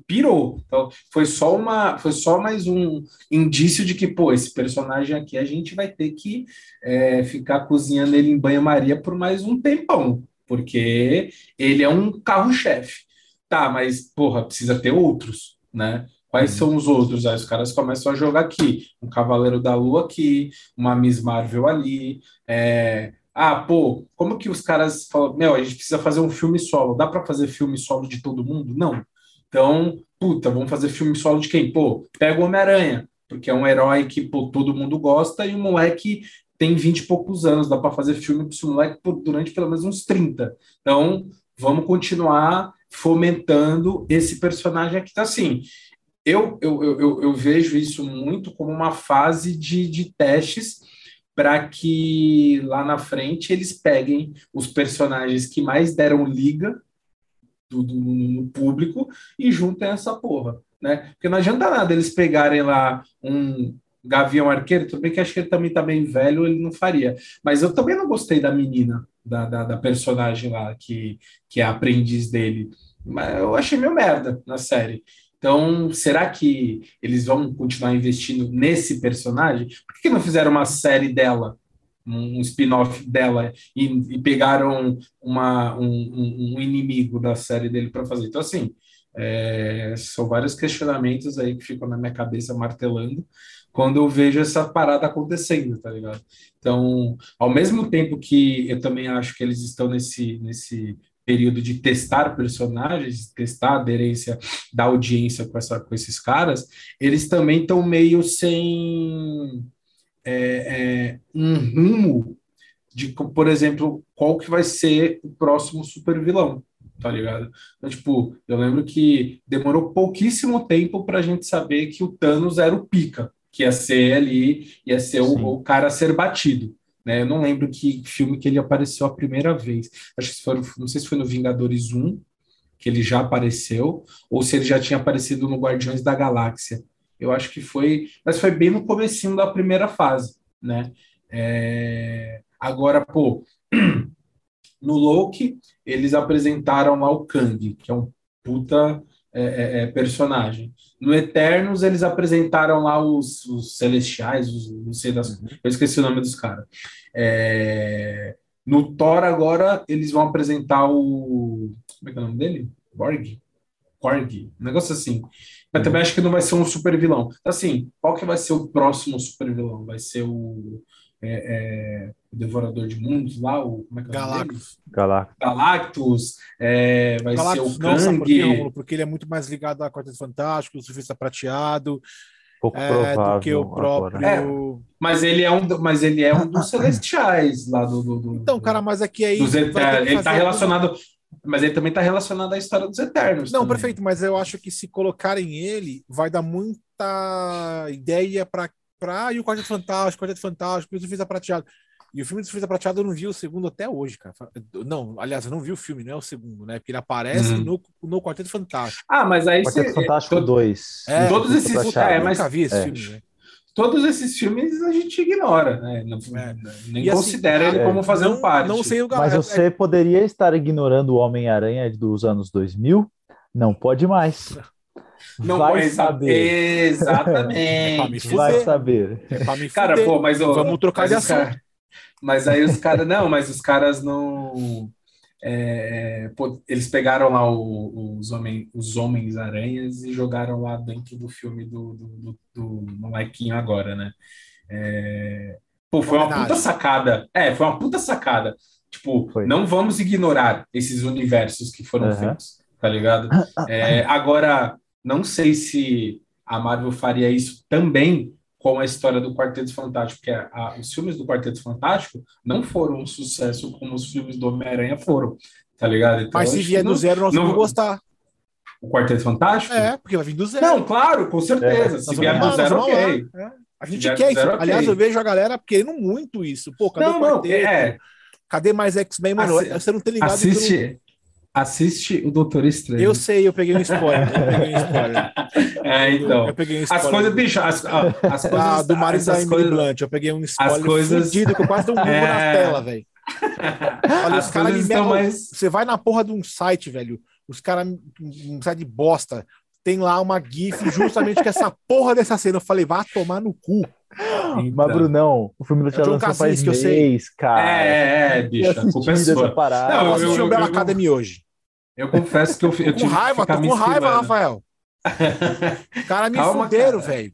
pirou. Então, foi só uma, foi só mais um indício de que, pô, esse personagem aqui a gente vai ter que é, ficar cozinhando ele em banho-maria por mais um tempão, porque ele é um carro-chefe. Tá, mas, porra, precisa ter outros, né? Quais uhum. são os outros? Aí os caras começam a jogar aqui. Um Cavaleiro da Lua aqui, uma Miss Marvel ali. É... Ah, pô, como que os caras falam, meu, a gente precisa fazer um filme solo. Dá para fazer filme solo de todo mundo? Não. Então, puta, vamos fazer filme solo de quem? Pô, pega o Homem-Aranha, porque é um herói que pô, todo mundo gosta e o moleque tem 20 e poucos anos. Dá para fazer filme com esse moleque por, durante pelo menos uns 30. Então, vamos continuar fomentando esse personagem aqui. Tá assim, eu, eu, eu, eu vejo isso muito como uma fase de, de testes para que lá na frente eles peguem os personagens que mais deram liga do, do, no público e juntem essa porra, né? Porque não adianta nada eles pegarem lá um Gavião Arqueiro, tudo bem que acho que ele também tá bem velho, ele não faria. Mas eu também não gostei da menina, da, da, da personagem lá, que, que é aprendiz dele. Mas eu achei meio merda na série. Então, será que eles vão continuar investindo nesse personagem? Por que não fizeram uma série dela, um spin-off dela, e, e pegaram uma, um, um, inimigo da série dele para fazer? Então, assim, é, são vários questionamentos aí que ficam na minha cabeça martelando quando eu vejo essa parada acontecendo, tá ligado? Então, ao mesmo tempo que eu também acho que eles estão nesse, nesse período de testar personagens, testar a aderência da audiência com, essa, com esses caras, eles também estão meio sem é, é, um rumo de, por exemplo, qual que vai ser o próximo super vilão, tá ligado? Então, tipo, eu lembro que demorou pouquíssimo tempo para a gente saber que o Thanos era o pica, que ia ser ali, ia ser o, o cara a ser batido. Né? Eu não lembro que filme que ele apareceu a primeira vez. Acho que foi, não sei se foi no Vingadores 1, que ele já apareceu, ou se ele já tinha aparecido no Guardiões da Galáxia. Eu acho que foi, mas foi bem no comecinho da primeira fase, né? É... Agora, pô, [CLEARS THROAT] no Loki, eles apresentaram lá o Kang, que é um puta é, é, é, personagem. No Eternos, eles apresentaram lá os, os Celestiais, os, não sei das. Uhum. Eu esqueci o nome dos caras. É, no Thor, agora, eles vão apresentar o. Como é que é o nome dele? Borg? Korg, um negócio assim. Mas uhum. também acho que não vai ser um super vilão. Assim, qual que vai ser o próximo super vilão? Vai ser o. É, é, o Devorador de Mundos lá, o como é que é Galactus. Galactus. Galactus, é, vai Galactus, ser o Kang. Não, porque, porque, ele é muito mais ligado a Quarteto Fantástico, o Surfista Prateado. Pouco é, provável do que o próprio. É, mas ele é um, mas ele é um dos [COUGHS] celestiais lá do. do, do então, cara, mas aqui aí. Ele está relacionado. Mas ele também está relacionado à história dos Eternos. Não, também. perfeito, mas eu acho que se colocarem ele, vai dar muita ideia para. Pra, e o Quarteto Fantástico, o Quarteto Fantástico, o Surfista Prateado. E o filme do Surfista Prateado eu não vi o segundo até hoje, cara. Não, aliás, eu não vi o filme, não é o segundo, né? Porque ele aparece uhum. no, no Quarteto Fantástico. Ah, mas aí Quarteto você... Fantástico 2. É, todos esses é, mas nunca vi esse é. filme, né? Todos esses filmes a gente ignora, né? Não, é. Nem e assim, considera assim, ele como fazendo não, parte. Não sei o Mas você poderia estar ignorando o Homem-Aranha dos anos 2000 Não pode mais. [LAUGHS] Não vai pode saber. Exatamente. vai saber. É cara, pô, mas ó, vamos trocar de assunto. Mas aí os caras, não, mas os caras não. É, pô, eles pegaram lá o, os, homem, os Homens-Aranhas e jogaram lá dentro do filme do, do, do, do molequinho agora, né? É, pô, foi uma puta sacada. É, foi uma puta sacada. Tipo, foi. não vamos ignorar esses universos que foram uhum. feitos, tá ligado? [LAUGHS] É, agora, não sei se a Marvel faria isso também com a história do Quarteto Fantástico, porque a, a, os filmes do Quarteto Fantástico não foram um sucesso como os filmes do Homem-Aranha foram, tá ligado? Então, Mas se vier do zero, nós não, vamos gostar. O Quarteto Fantástico? É, porque vai vir do zero. Não, claro, com certeza. É, se vier do zero, ok. É. A gente quer isso. Zero, Aliás, okay. eu vejo a galera querendo muito isso. Pô, cadê não, o quarteto? Não, é. Cadê mais X-Men, mano? Assi você não tem ligado. Assiste, Assiste o Doutor Estranho. Eu sei, eu peguei um spoiler. Eu peguei um spoiler. [LAUGHS] É, então. Eu peguei um spoiler. As coisas, bicho, as, as coisas. Ah, do Mario da Emily Blunt. Eu peguei um spoiler as coisas... fudido que eu quase dei um [LAUGHS] é... na tela, velho. Olha, as os caras me mais... Você vai na porra de um site, velho. Os caras, um site de bosta, tem lá uma GIF justamente com essa porra dessa cena. Eu falei, vá tomar no cu. Então. Mas, Brunão, o filme do Tia lançou faz que eu sei. cara. É, é, é bicho. É. Não, eu assisti o Bela Academy hoje. Eu confesso que eu, eu com raiva, tô com raiva, Rafael. [LAUGHS] cara me Calma, fuderam, velho.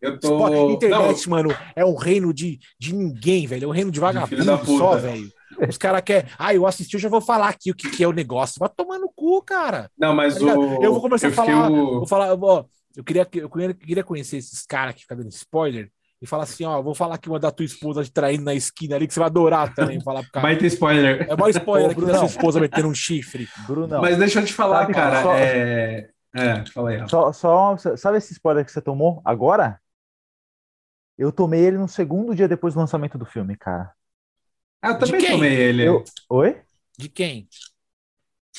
Eu tô. Internet, não. mano, é um reino de, de ninguém, velho. É um reino de vagabundo de só, velho. Os caras querem. Ah, eu assisti, eu já vou falar aqui o que, que é o negócio. Vai tomar no cu, cara. Não, mas tá o. Eu vou começar a falar. O... Vou falar, ó, eu queria, eu queria conhecer esses caras que ficam dando spoiler e falar assim, ó, vou falar aqui uma da tua esposa te traindo na esquina ali, que você vai adorar também falar pro cara. Vai ter spoiler. É maior spoiler aqui da sua esposa metendo um chifre. Bruno. Mas deixa eu te falar, sabe, cara, só... é... É, fala aí. Só, só, sabe esse spoiler que você tomou agora? Eu tomei ele no segundo dia depois do lançamento do filme, cara. Ah, eu também tomei ele. Eu... Oi? De quem?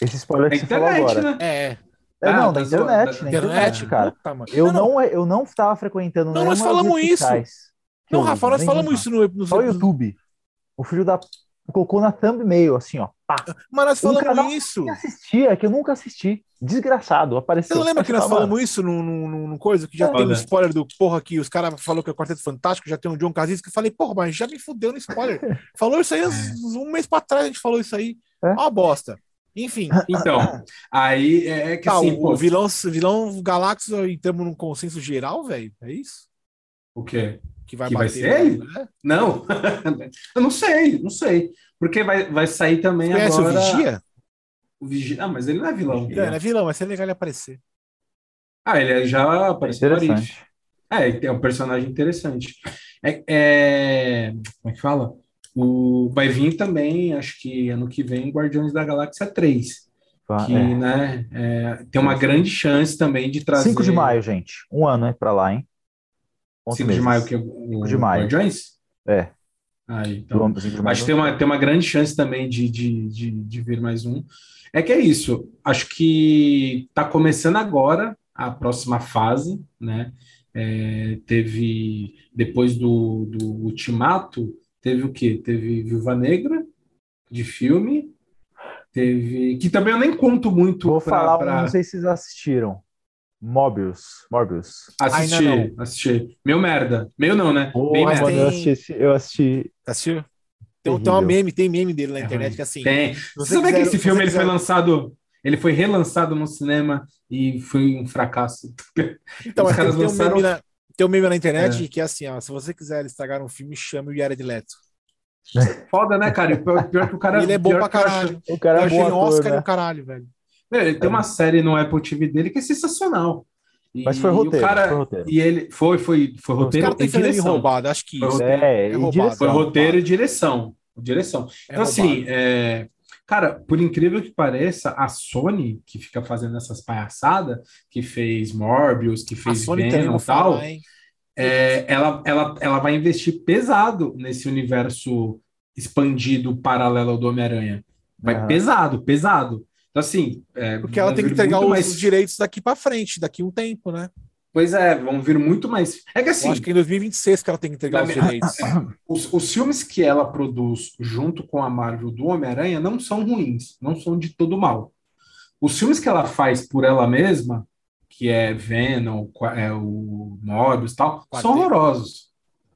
Esse spoiler que você falou agora. Né? É. É, ah, não, da internet, da internet, cara. Puta, eu não, não, eu não estava frequentando. Não, nós falamos isso. Não, Rafa, nós falamos isso no, no Só o YouTube. O filho da colocou na thumbnail, assim, ó. Pá. Mas nós falamos um isso. Que assistia, que eu nunca assisti. Desgraçado, apareceu. Você não lembra que nós falamos isso no, no, no, coisa que já é, tem um spoiler do porra que os caras falou que é o Quarteto Fantástico, já tem um John Krasinski, que eu falei, porra, mas já me fudeu no spoiler. [LAUGHS] falou isso aí um mês pra trás, a gente falou isso aí. É. Uma bosta. Enfim. [LAUGHS] Então, aí é, é que tá, assim, o, pô, vilão, vilão Galactus entramos num consenso geral, velho? É isso? O quê? Que vai, que vai ser ele? Né? Não, [LAUGHS] eu não sei, não sei. Porque vai, vai sair também Você agora... o Vigia? O Vigia... Ah, mas ele não é vilão. Não, ele é vilão, mas é legal ele aparecer. Ah, ele já apareceu é, é um personagem interessante. É, é... Como é que fala? O, vai vir também, acho que ano que vem, Guardiões da Galáxia 3. Ah, que, é. né, é, tem uma grande chance também de trazer. 5 de maio, gente. Um ano é para lá, hein? 5 de maio, que é o 5 de maio. Guardiões? É. Aí, então, acho que tem uma, tem uma grande chance também de, de, de, de vir mais um. É que é isso. Acho que está começando agora a próxima fase, né? É, teve depois do, do Ultimato, Teve o quê? Teve Viúva Negra, de filme. Teve. Que também eu nem conto muito. Vou pra, falar, pra... não sei se vocês assistiram. Mobius. Mobius. Assisti, assisti. Meu merda. Meu não, né? Oh, Bem merda. Eu assisti. Eu assisti. Assistiu? Tem, tem uma meme, tem meme dele na internet que assim. Tem. Você sabe que esse filme ele foi lançado. Ele foi relançado no cinema e foi um fracasso. Então, Os caras tem, lançaram... um meme na, tem um meme na internet é. que é assim, ó, se você quiser estragar um filme, chame o Jared Leto. [LAUGHS] Foda, né, cara? Pior, pior que o cara. Ele é bom pra caralho. O cara é bom Oscar né? caralho, velho. ele tem uma série no Apple TV dele que é sensacional. E, Mas foi roteiro, cara, foi roteiro. E ele foi, foi, foi roteiro e direção. roubado, acho que isso. É, é roubado. Foi roteiro e direção. Direção. É então, assim, é, cara, por incrível que pareça, a Sony, que fica fazendo essas palhaçadas, que fez Morbius, que fez Venom e tal. Falar, é, ela, ela, ela vai investir pesado nesse universo expandido paralelo ao do Homem-Aranha. Vai uhum. pesado, pesado. Então, assim. É, Porque ela tem que entregar os mais... direitos daqui para frente, daqui um tempo, né? Pois é, vão vir muito mais. É que assim. Eu acho que em 2026 que ela tem que entregar os direitos. [COUGHS] Os, os filmes que ela produz junto com a Marvel do Homem-Aranha não são ruins, não são de todo mal. os filmes que ela faz por ela mesma, que é Venom, é o Morbius e tal, Quarteto. são horrorosos.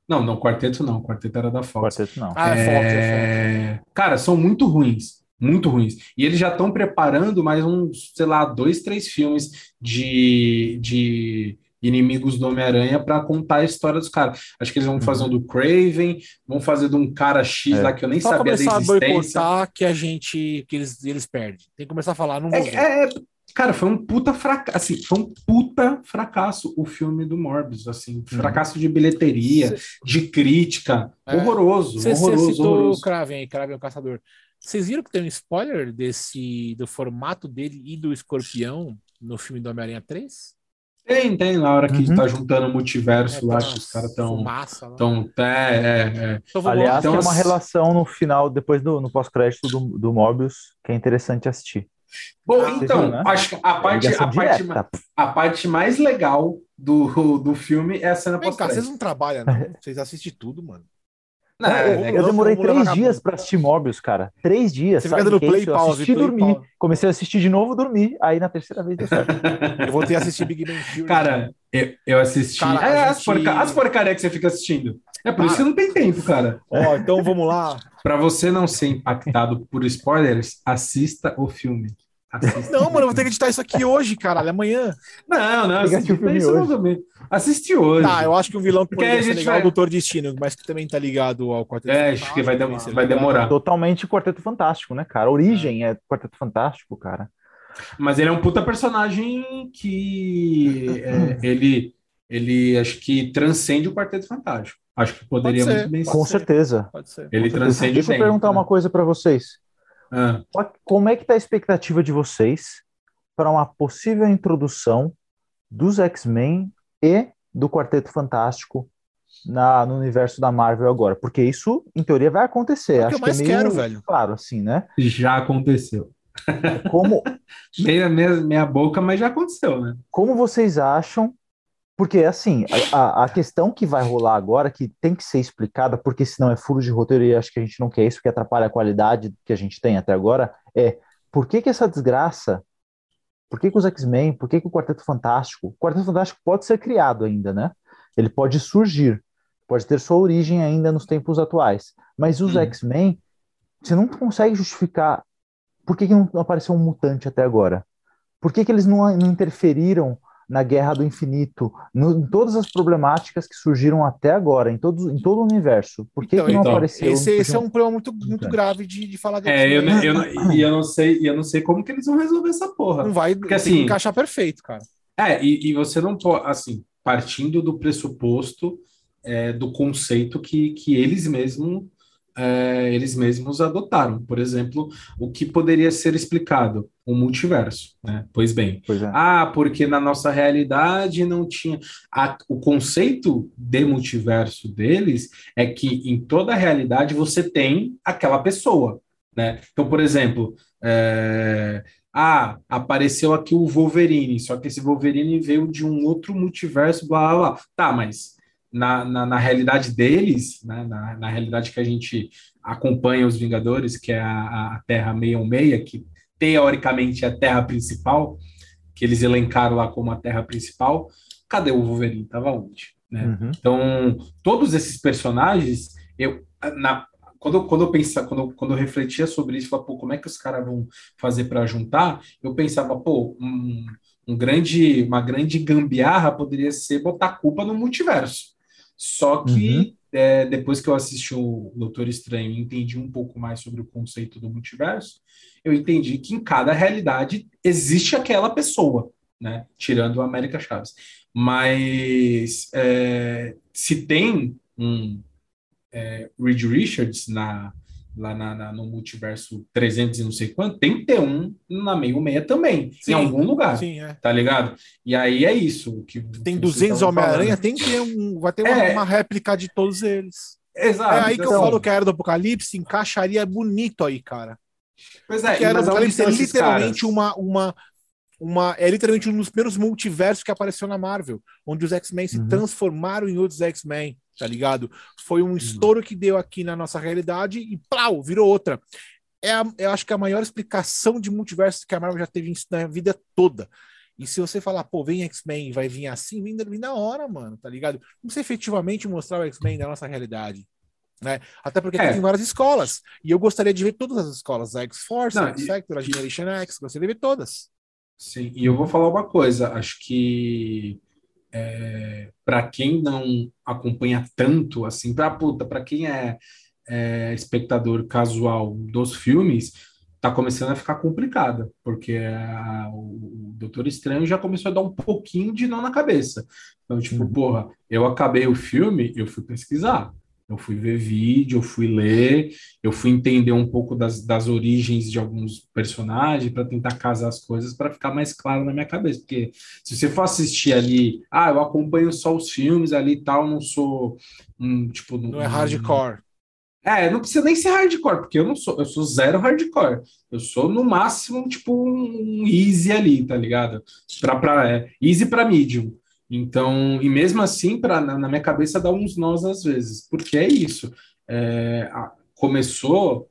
Não, não, Quarteto não, Quarteto era da Fox. Quarteto não. Ah, é, Fox, é Fox. Cara, são muito ruins, muito ruins. E eles já estão preparando mais uns, sei lá, dois, três filmes de, de inimigos do Homem-Aranha para contar a história dos caras. Acho que eles vão fazer um do Craven, vão fazer de um cara X é. lá que eu nem Só sabia da existência. a boicotar que a gente que eles, eles perdem. Tem que começar a falar, não vou é, é, cara, foi um puta fracasso, assim, foi um puta fracasso o filme do Morbius, assim, uhum. fracasso de bilheteria, Cê... de crítica, é. horroroso, Cê, horroroso, Você citou horroroso. o Kraven aí, Kraven é o caçador. Vocês viram que tem um spoiler desse do formato dele e do escorpião no filme do Homem-Aranha 3? Tem, tem, na hora que uhum. tá juntando o multiverso é, lá, que os caras tão. tão é, é, é. Então, Aliás, então, tem uma relação no final, depois do no pós-crédito do, do Mobius, que é interessante assistir. Bom, ah, então, viu, né? acho que a parte, a, parte, a parte mais legal do, do filme é a cena pós-crédito. Vocês não trabalham, não. Vocês assistem tudo, mano. Não, é, eu, eu demorei três dias para assistir Morbius, cara. Três dias. Você fica dando play, eu pause, assisti, play, dormi. Pause. Comecei a assistir de novo, dormi. Aí na terceira vez deu certo. [LAUGHS] eu voltei a assistir Big Bang Theory. Cara, eu, eu assisti. Cara, é, as, porca... as porcarias que você fica assistindo. É por ah. isso que não tem tempo, cara. Ó, então vamos lá. Para você não ser impactado por spoilers, assista o filme. Não, mano, eu vou ter que editar isso aqui hoje, caralho, amanhã. Não, não, assisti o filme hoje. Assisti hoje. Tá, eu acho que o vilão que poderia ser legal vai... é o Doutor Destino, mas que também tá ligado ao Quarteto É, acho que vai, dem vai demorar. Totalmente Quarteto Fantástico, né, cara? A origem é. é Quarteto Fantástico, cara. Mas ele é um puta personagem que é, [LAUGHS] ele, ele acho que transcende o Quarteto Fantástico. Acho que poderia muito bem ser. Com certeza. Pode ser. Ele Com transcende Deixa eu perguntar né? uma coisa para vocês. Ah. Como é que está a expectativa de vocês para uma possível introdução dos X-Men e do Quarteto Fantástico na, no universo da Marvel agora? Porque isso, em teoria, vai acontecer. É Acho que eu mais que é meio, quero, velho. Claro, assim, né? Já aconteceu. Como [LAUGHS] meia, meia, meia boca, mas já aconteceu, né? Como vocês acham porque, assim, a, a questão que vai rolar agora, que tem que ser explicada, porque senão é furo de roteiro e acho que a gente não quer isso, porque atrapalha a qualidade que a gente tem até agora, é por que, que essa desgraça, por que, que os X-Men, por que, que o Quarteto Fantástico, o Quarteto Fantástico pode ser criado ainda, né? Ele pode surgir, pode ter sua origem ainda nos tempos atuais, mas os hum. X-Men, você não consegue justificar por que, que não apareceu um mutante até agora? Por que, que eles não, não interferiram na Guerra do Infinito, no, em todas as problemáticas que surgiram até agora, em, todos, em todo o universo. Por que, então, que não então, apareceu? Esse, esse é um problema muito, muito grave de, de falar de É, eu, eu, eu, e eu não sei, eu não sei como que eles vão resolver essa porra. Não vai Porque, assim, encaixar perfeito, cara. É, e, e você não pode, assim, partindo do pressuposto é, do conceito que, que eles mesmos é, eles mesmos adotaram. Por exemplo, o que poderia ser explicado? O multiverso, né? Pois bem. Pois é. Ah, porque na nossa realidade não tinha. A, o conceito de multiverso deles é que em toda a realidade você tem aquela pessoa, né? Então, por exemplo, é, ah, apareceu aqui o Wolverine, só que esse Wolverine veio de um outro multiverso, blá blá blá. Tá, mas na, na, na realidade deles, né, na, na, realidade que a gente acompanha os Vingadores, que é a, a Terra 616, que teoricamente é a Terra principal, que eles elencaram lá como a Terra principal, cadê o Wolverine? Tava onde? Né? Uhum. Então, todos esses personagens, eu, na, quando, quando eu pensava, quando, quando eu refletia sobre isso, falava, pô, como é que os caras vão fazer para juntar? Eu pensava, pô, um, um grande, uma grande gambiarra poderia ser botar culpa no multiverso. Só que uhum. é, depois que eu assisti o Doutor Estranho e entendi um pouco mais sobre o conceito do multiverso, eu entendi que em cada realidade existe aquela pessoa, né? Tirando o América Chaves. Mas é, se tem um é, Reed Richards na, lá na, na, no multiverso 300 e não sei quanto, tem que ter um na meio meia também, sim, em algum lugar. Sim, é. Tá ligado? E aí é isso. Que, tem 200 Homem-Aranha, tem que ter um. Vai ter uma, é, uma réplica de todos eles. Exato. É aí que eu falo que a Era do Apocalipse encaixaria bonito aí, cara. Pois é, Porque a Era do Apocalipse é literalmente uma, uma, uma. É literalmente um dos primeiros multiversos que apareceu na Marvel, onde os X-Men uhum. se transformaram em outros X-Men tá ligado? Foi um uhum. estouro que deu aqui na nossa realidade e plau, virou outra. é a, eu acho que a maior explicação de multiverso que a Marvel já teve na vida toda. E se você falar, pô, vem X-Men vai vir assim, vem, vem na hora, mano, tá ligado? Precisa efetivamente mostrar o X-Men na nossa realidade. Né? Até porque é. tem várias escolas. E eu gostaria de ver todas as escolas, a X-Force, a X-Factor, a Generation X, gostaria de ver todas. Sim, e eu vou falar uma coisa, acho que é, para quem não acompanha tanto, assim, pra puta, para quem é, é, espectador casual dos filmes, tá começando a ficar complicada, porque a, o, o Doutor Estranho já começou a dar um pouquinho de nó na cabeça. Então, tipo, uhum. porra, eu acabei o filme, eu fui pesquisar. Eu fui ver vídeo, eu fui ler, eu fui entender um pouco das, das origens de alguns personagens para tentar casar as coisas para ficar mais claro na minha cabeça. Porque se você for assistir ali, ah, eu acompanho só os filmes ali e tal, não sou um tipo. Não, é hardcore. É, não precisa nem ser hardcore, porque eu não sou, eu sou zero hardcore. Eu sou no máximo tipo um easy ali, tá ligado? Pra, pra, é, easy para medium. Então, e mesmo assim, pra, na, na minha cabeça dá uns nós às vezes, porque é isso. É, a, começou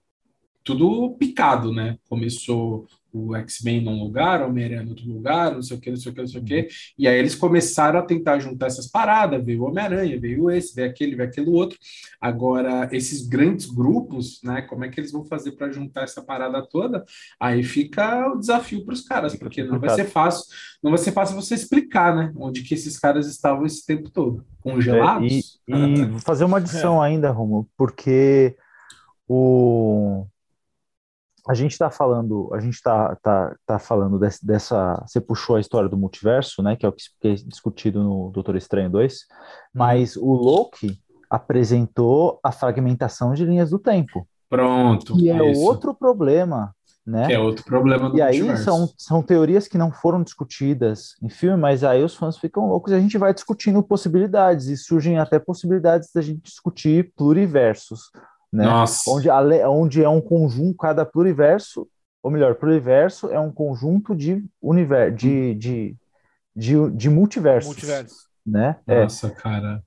tudo picado, né? Começou o X-Men num lugar, o Homem-Aranha em outro lugar, não sei o que, não sei o que, não sei o que. Uhum. E aí eles começaram a tentar juntar essas paradas, veio o Homem-Aranha, veio esse, veio aquele, veio aquele outro. Agora, esses grandes grupos, né? Como é que eles vão fazer para juntar essa parada toda? Aí fica o desafio para os caras, porque não vai ser fácil, não vai ser fácil você explicar, né? Onde que esses caras estavam esse tempo todo. Congelados? É, e, e fazer uma adição [LAUGHS] é. ainda, Romulo, porque o a gente está falando, a gente tá, tá, tá falando desse, dessa. Você puxou a história do multiverso, né? Que é o que é discutido no Doutor Estranho 2, uhum. mas o Loki apresentou a fragmentação de linhas do tempo. Pronto. E é isso. outro problema, né? Que é outro problema do E aí são, são teorias que não foram discutidas em filme, mas aí os fãs ficam loucos e a gente vai discutindo possibilidades, e surgem até possibilidades da gente discutir pluriversos né? Nossa. Onde, onde é um conjunto, cada pluriverso, ou melhor, pluriverso é um conjunto de universo, de, de, de, de multiversos. Multiverso. Né? É. Nossa, é. cara.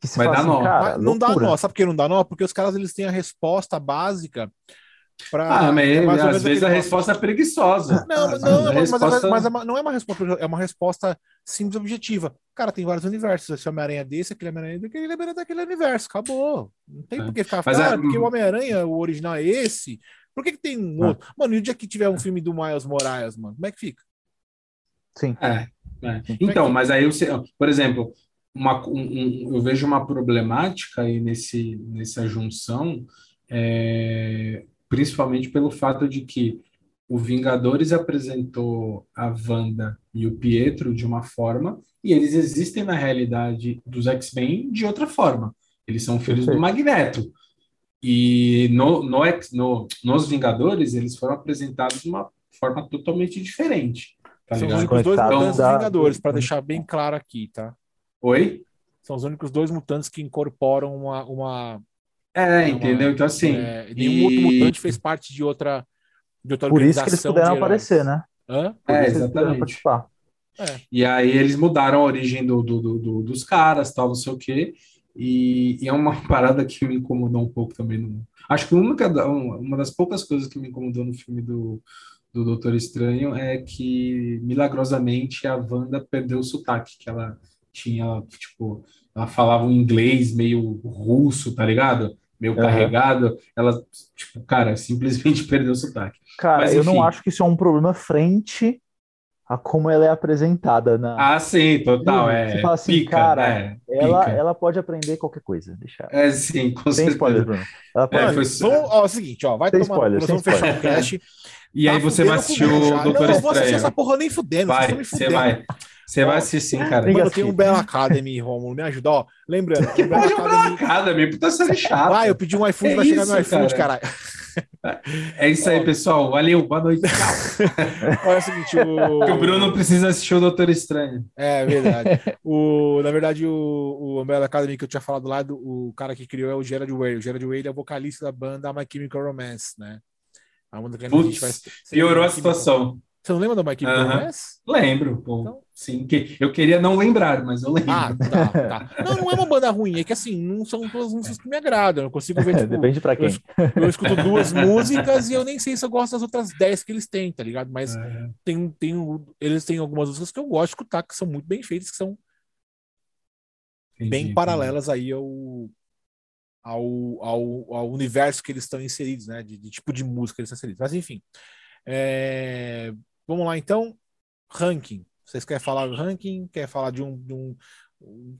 Que Vai dar assim, nó. Cara, não dá nó. Sabe por que não dá nó? Porque os caras eles têm a resposta básica Pra, ah, mas, é às vezes a resposta é preguiçosa. Não, não, não, mas, resposta... mas, mas, não é uma resposta, é uma resposta simples e objetiva. Cara, tem vários universos. Esse Homem-Aranha é desse, aquele Homem-Aranha é daquele Homem-Aranha daquele universo. Acabou. Não tem é. por que ficar falando, ah, porque o Homem-Aranha, o original é esse. Por que, que tem um ah. outro? Mano, e o dia que tiver um filme do Miles Morales, mano, como é que fica? Sim. É, é. Então, mas aí, você, por exemplo, uma, um, um, eu vejo uma problemática aí nesse, nessa junção. É, principalmente pelo fato de que o Vingadores apresentou a Wanda e o Pietro de uma forma e eles existem na realidade dos X-Men de outra forma. Eles são filhos do Magneto. E no, no, no, nos Vingadores, eles foram apresentados de uma forma totalmente diferente. Tá São ligado? os únicos dois mutantes da... Vingadores, para deixar bem claro aqui, tá? Oi? São os únicos dois mutantes que incorporam uma, uma é, entendeu? Então, assim. É, nenhum e... outro mutante fez parte de outra, de outra Por isso que eles puderam aparecer, né? Hã? Por é, exatamente. É. E aí eles mudaram a origem do, do, do, dos caras, tal, não sei o quê. E, e, é uma [LAUGHS] parada que me incomodou um pouco também. No... Acho que uma, uma das poucas coisas que me incomodou no filme do, do Doutor Estranho é que, milagrosamente, a Wanda perdeu o sotaque que ela tinha, tipo, ela falava um inglês meio russo, tá ligado? meio uhum. carregado, ela, tipo, cara, simplesmente [LAUGHS] perdeu o sotaque. Cara, Mas, eu não acho que isso é um problema frente a como ela é apresentada na. Ah, sim, total. É, Você fala assim, pica, cara, é, ela, ela pode aprender qualquer coisa. Deixa... É, sim, com Sem certeza. spoiler, Bruno. Ela pode... é, foi... Vamos, ó, é o seguinte, ó, vai sem tomar. Spoiler, vamos fechar o cast. E tá aí você vai assistir o Doutor Estranho. Não, eu vou assistir essa porra nem fudendo. Vai, você vai. Você vai assistir sim, cara. Mano, tem um Bela Academy, Romulo, me ajuda, ó. Lembrando, que Bela Academy... Academy, puta série chata. Vai, eu pedi um iPhone, é vai chegar no iPhone, caralho. É isso aí, pessoal. Valeu, boa noite. [LAUGHS] Olha é o seguinte, o... o Bruno precisa assistir o Doutor Estranho. É, verdade. O, na verdade, o, o Umbrella Academy que eu tinha falado lá, do, o cara que criou é o Gerard Way. O Gerard Way é o vocalista da banda My Chemical Romance, né? A banda que Putz, vai... piorou a situação. Você não lembra da My Chemical uh -huh. Lembro, pô. Então... Sim, que eu queria não lembrar, mas eu lembro. Ah, tá, tá. Não, não é uma banda ruim, é que assim, não são todas músicas que me agradam. Eu consigo ver. [LAUGHS] Tipo, Depende pra quem. Eu, eu, escuto duas músicas e eu nem sei se eu gosto das outras dez que eles têm, tá ligado? Mas é. tem, tem, eles têm algumas músicas que eu gosto de escutar, que são muito bem feitas, que são entendi, bem paralelas entendi. aí ao, ao, ao, ao, universo que eles estão inseridos, né? De, de tipo de música que eles estão inseridos. Mas enfim. É... Vamos lá então. Ranking. Vocês querem falar do ranking? Quer falar de um. De um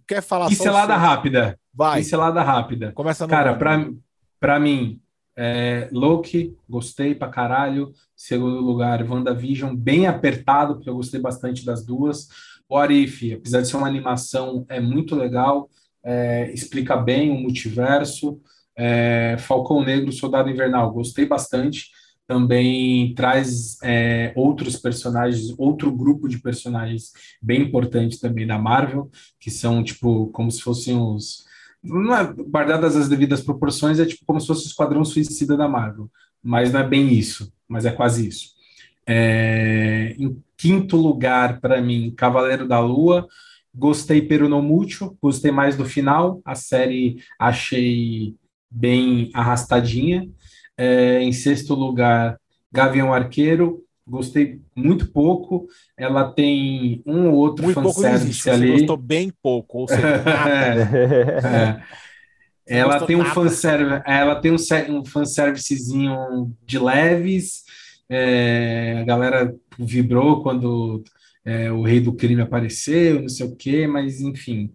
quer falar Pincelada rápida. Vai. Pincelada rápida. Começa no Cara, pra, pra mim, é, Loki, gostei pra caralho. Segundo lugar, WandaVision, bem apertado, porque eu gostei bastante das duas. O Arif, apesar de ser uma animação, é muito legal, é, explica bem o multiverso. É, Falcão Negro, Soldado Invernal, gostei bastante também traz é, outros personagens, outro grupo de personagens bem importante também da Marvel, que são tipo como se fossem os não é, guardadas as devidas proporções, é tipo como se fosse o Esquadrão Suicida da Marvel, mas não é bem isso, mas é quase isso. É, em quinto lugar, para mim, Cavaleiro da Lua. Gostei pero no mútil, gostei mais do final. A série achei bem arrastadinha. É, em sexto lugar, Gavião Arqueiro. Gostei muito pouco. Ela tem um ou outro muito fanservice ali. Você gostou bem pouco, ou seja, [LAUGHS] é, é. Ela tem um fanservice, ela tem um, um fanservicezinho de leves. É, a galera vibrou quando é, o rei do crime apareceu, não sei o quê, mas enfim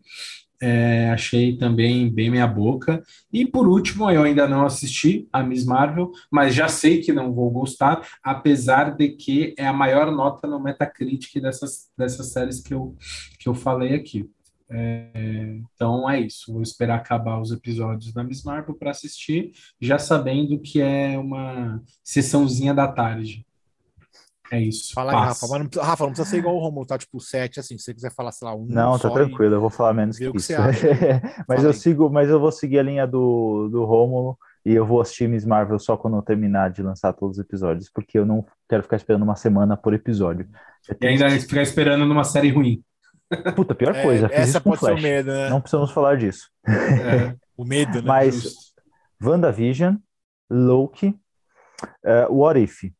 é, achei também bem meia boca. E por último, eu ainda não assisti a Miss Marvel, mas já sei que não vou gostar, apesar de que é a maior nota no Metacritic dessas, dessas séries que eu, que eu falei aqui. É, então é isso, vou esperar acabar os episódios da Miss Marvel para assistir, já sabendo que é uma sessãozinha da tarde. É isso. Fala aí, Rafa. Mas não, Rafa, não precisa ser igual o Romulo, tá? Tipo, 7, assim. Se você quiser falar, sei lá, um. Não, tá tranquilo, eu vou falar menos que, que isso. [LAUGHS] mas Fala eu aí. sigo, mas eu vou seguir a linha do, do Romulo e eu vou assistir Miss Marvel só quando eu terminar de lançar todos os episódios, porque eu não quero ficar esperando uma semana por episódio. E ainda ficar esperando numa série ruim. Puta, pior é, coisa. essa pode Flash. ser o medo, né? Não precisamos falar disso. É, o medo, né? Mas Justo. WandaVision, Loki, uh, What If,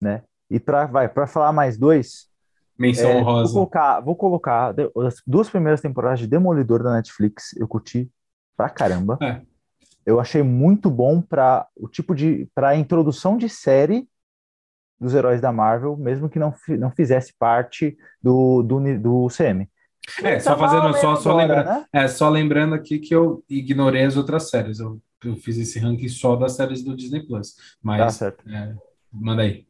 né? E para vai para falar mais dois, menção é, honrosa. Vou colocar, vou colocar as duas primeiras temporadas de Demolidor da Netflix, eu curti pra caramba. É. Eu achei muito bom para o tipo de para introdução de série dos heróis da Marvel, mesmo que não, não fizesse parte do, do, do CM. É, só fazendo só, só lembrando, né? é, só lembrando aqui que eu ignorei as outras séries. Eu, eu fiz esse ranking só das séries do Disney Plus. Mas tá certo. É, manda aí.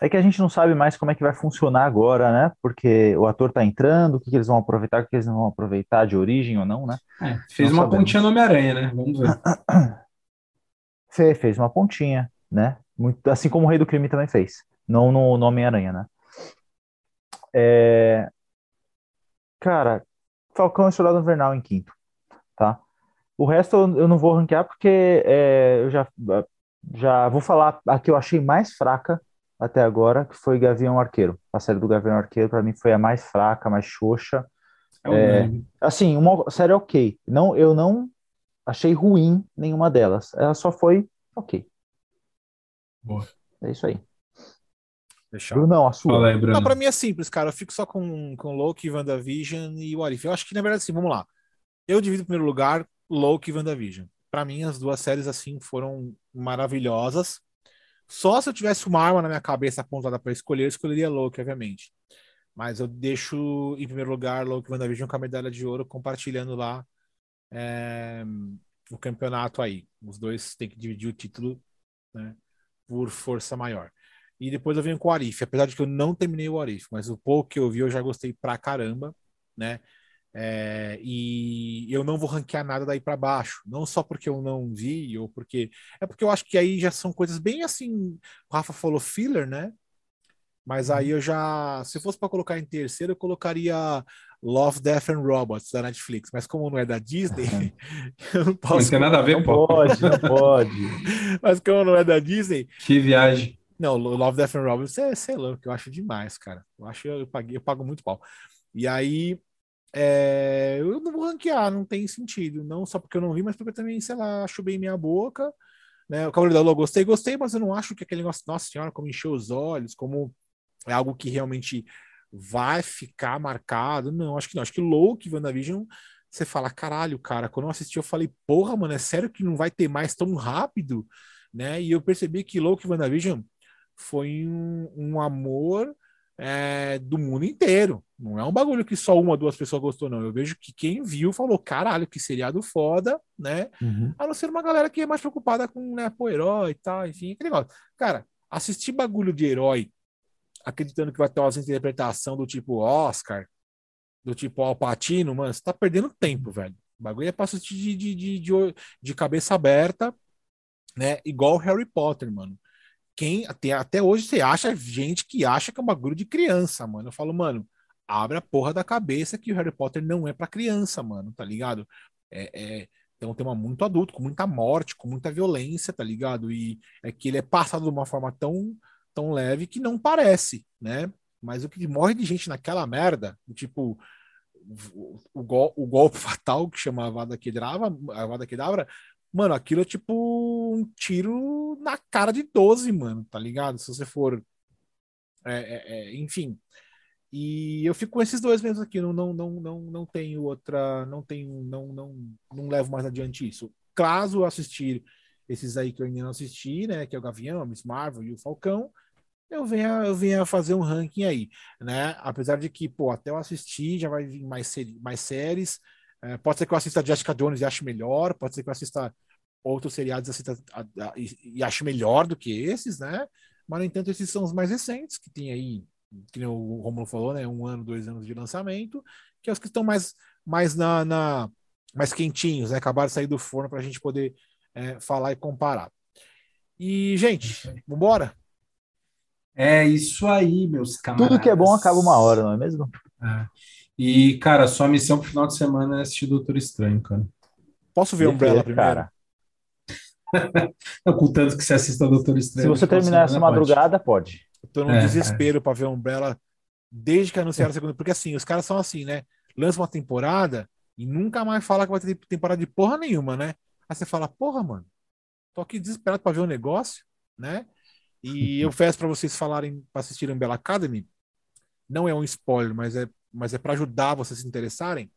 É que a gente não sabe mais como é que vai funcionar agora, né? Porque o ator tá entrando, o que, que eles vão aproveitar, o que eles não vão aproveitar de origem ou não, né? É, fez não uma sabemos. pontinha no Homem-Aranha, né? Vamos ver. [CLEARS THROAT] Fez, fez uma pontinha, né? Muito, assim como o Rei do Crime também fez. Não no, no Homem-Aranha, né? É... Cara, Falcão e Soldado Invernal em quinto, tá? O resto eu não vou ranquear porque é, eu já, já vou falar a que eu achei mais fraca até agora, que foi Gavião Arqueiro. A série do Gavião Arqueiro, para mim, foi a mais fraca, mais xoxa. É, é assim, uma série ok. Não, eu não achei ruim nenhuma delas. Ela só foi ok. Boa. É isso aí. Fechado. Não, a sua. Fala aí, Bruno. Não, pra mim é simples, cara. Eu fico só com, com Loki, WandaVision e What If. Eu acho que, na verdade, assim, vamos lá. Eu divido em primeiro lugar Loki e WandaVision. Pra mim, as duas séries, assim, foram maravilhosas. Só se eu tivesse uma arma na minha cabeça apontada para escolher, eu escolheria Loki, obviamente. Mas eu deixo em primeiro lugar Loki WandaVision com a medalha de ouro, compartilhando lá é, o campeonato aí. Os dois têm que dividir o título né, por força maior. E depois eu venho com o Arif, apesar de que eu não terminei o Arif, mas o pouco que eu vi eu já gostei pra caramba, né? É, e eu não vou ranquear nada daí para baixo, não só porque eu não vi, ou porque. É porque eu acho que aí já são coisas bem assim. O Rafa falou filler, né? Mas aí eu já. Se fosse para colocar em terceiro, eu colocaria Love, Death and Robots da Netflix. Mas como não é da Disney, [LAUGHS] eu não posso. Não tem nada a ver, não pô. Pode, não [LAUGHS] pode. Mas como não é da Disney. Que viagem. Não, Love, Death and Robots é, sei lá, que eu acho demais, cara. Eu acho eu paguei, eu pago muito pau. E aí, é, eu não vou ranquear, não tem sentido. Não só porque eu não vi, mas porque eu também, sei lá, acho bem minha boca. Né? O Cavaleiro da Lua gostei, gostei, mas eu não acho que aquele negócio, nossa senhora, como encheu os olhos, como é algo que realmente vai ficar marcado. Não, acho que não. Acho que Loki, WandaVision, você fala, caralho, cara, quando eu assisti, eu falei, porra, mano, é sério que não vai ter mais tão rápido? Né? E eu percebi que Loki WandaVision foi um, um amor é, do mundo inteiro. Não é um bagulho que só uma duas pessoas gostou, não. Eu vejo que quem viu falou, caralho, que seriado foda, né? Uhum. A não ser uma galera que é mais preocupada com, né, pô, herói e tal, enfim, aquele negócio. Cara, assistir bagulho de herói acreditando que vai ter uma interpretação do tipo Oscar, do tipo Alpatino, mano, você tá perdendo tempo, velho. O bagulho é pra assistir de, de, de, de, de cabeça aberta, né? Igual Harry Potter, mano. Quem até, até hoje você acha gente que acha que é um bagulho de criança, mano. Eu falo, mano, abre a porra da cabeça que o Harry Potter não é para criança, mano, tá ligado? É, é, é um tema muito adulto, com muita morte, com muita violência, tá ligado? E é que ele é passado de uma forma tão tão leve que não parece, né? Mas o que morre de gente naquela merda, tipo o, o, o golpe [LAUGHS] fatal que chama Avada Kedavra, Avada Kedavra, mano, aquilo é tipo um tiro na cara de 12, mano, tá ligado? Se você for. É, é, é, enfim. E eu fico com esses dois mesmo aqui, não, não, não, não, não tenho outra. Não tenho. Não, não, não levo mais adiante isso. Caso assistir esses aí que eu ainda não assisti, né? Que é o Gavião, a Miss Marvel e o Falcão eu venha, eu venha fazer um ranking aí, né? Apesar de que, pô, até eu assistir, já vai vir mais, mais séries. É, pode ser que eu assista Jessica Jones e ache melhor, pode ser que eu assista outros seriados assista, a, a, e, e ache melhor do que esses, né? Mas, no entanto, esses são os mais recentes, que tem aí, que o Romulo falou, né? Um ano, dois anos de lançamento, que é os que estão mais, mais na, na mais quentinhos, né? Acabaram de sair do forno para a gente poder é, falar e comparar. E, gente, vambora? É isso aí, meus camaradas. Tudo que é bom acaba uma hora, não é mesmo? É. E, cara, sua missão pro final de semana é assistir Doutor Estranho, cara. Posso ver Umbrella primeiro? Cara. [LAUGHS] não, que você assista Doutor Estranho. Se você terminar essa madrugada, pode. pode. Eu tô num é, desespero é. para ver Umbrella desde que anunciaram a segunda. Porque assim, os caras são assim, né? Lança uma temporada e nunca mais fala que vai ter temporada de porra nenhuma, né? Aí você fala, porra, mano, tô aqui desesperado para ver o um negócio, né? E eu peço para vocês falarem, para assistirem Bella Academy. Não é um spoiler, mas é, mas é para ajudar vocês se interessarem.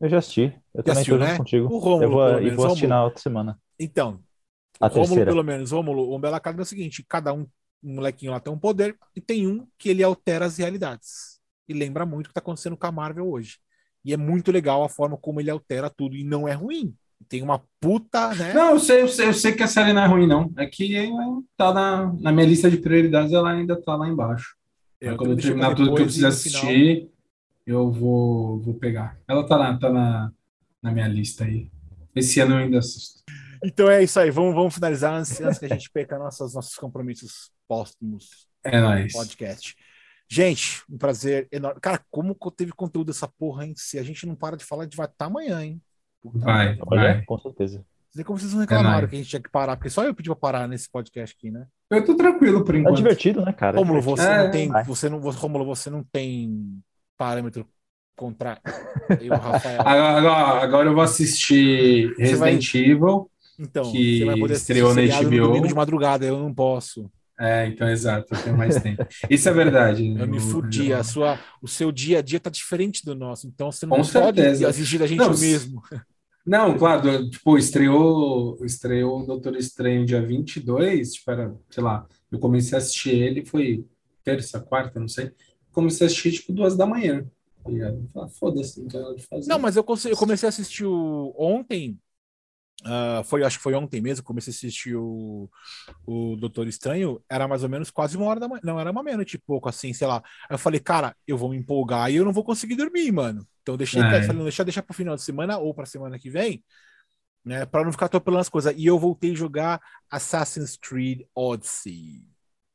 Eu já assisti. Eu já também assistiu, né? contigo. O Rômulo, eu vou, menos, vou assistir na outra semana. Então, a Rômulo, pelo menos, Rômulo, o Bella Academy é o seguinte: cada um, um molequinho lá tem um poder, e tem um que ele altera as realidades. E lembra muito o que está acontecendo com a Marvel hoje. E é muito legal a forma como ele altera tudo, e não é ruim. Tem uma puta, né? Não, eu sei, eu sei, eu sei que a série não é ruim, não. É que tá na, na minha lista de prioridades, ela ainda tá lá embaixo. Eu quando eu terminar tudo que eu preciso assistir, eu vou, vou pegar. Ela tá, lá, tá na, na minha lista aí. Esse ano eu ainda assisto. Então é isso aí, vamos, vamos finalizar antes, antes que a gente perca nossos, nossos compromissos póstumos. É nóis. Podcast. Gente, um prazer enorme. Cara, como teve conteúdo essa porra, hein? Se a gente não para de falar, a gente vai estar tá amanhã, hein? vai, vai. Com certeza. Não sei como vocês não reclamaram é que a gente tinha que parar, porque só eu pedi pra parar nesse podcast aqui, né? Eu tô tranquilo por é enquanto. É divertido, né, cara? Romulo, você é, não tem. Você não, Romulo, você não tem parâmetro contra [LAUGHS] eu, Rafael. Agora, agora eu vou assistir Resident vai... Evil. Então, que estreou na HBO. de madrugada, eu não posso. É, então exato, eu tenho mais tempo. Isso é verdade. [LAUGHS] Eu me fudi, a sua, o seu dia a dia tá diferente do nosso, então você não Com pode certeza. exigir da gente não, o mesmo. Não, claro, tipo, estreou, estreou o Doutor Estranho dia 22, tipo, era, sei lá, eu comecei a assistir ele, foi terça, quarta, não sei. Comecei a assistir, tipo, duas da manhã. E aí, foda-se, não tem nada de fazer. Não, mas eu, eu comecei a assistir o, ontem, Uh, foi, acho que foi ontem mesmo, comecei a assistir o, o Doutor Estranho, era mais ou menos quase uma hora da manhã, não, era uma meia-noite e pouco, assim, sei lá. Aí eu falei, cara, eu vou me empolgar e eu não vou conseguir dormir, mano. Então deixei, é. falei, não, deixa, deixa pro final de semana ou pra semana que vem, né, pra não ficar atropelando as coisas. E eu voltei a jogar Assassin's Creed Odyssey.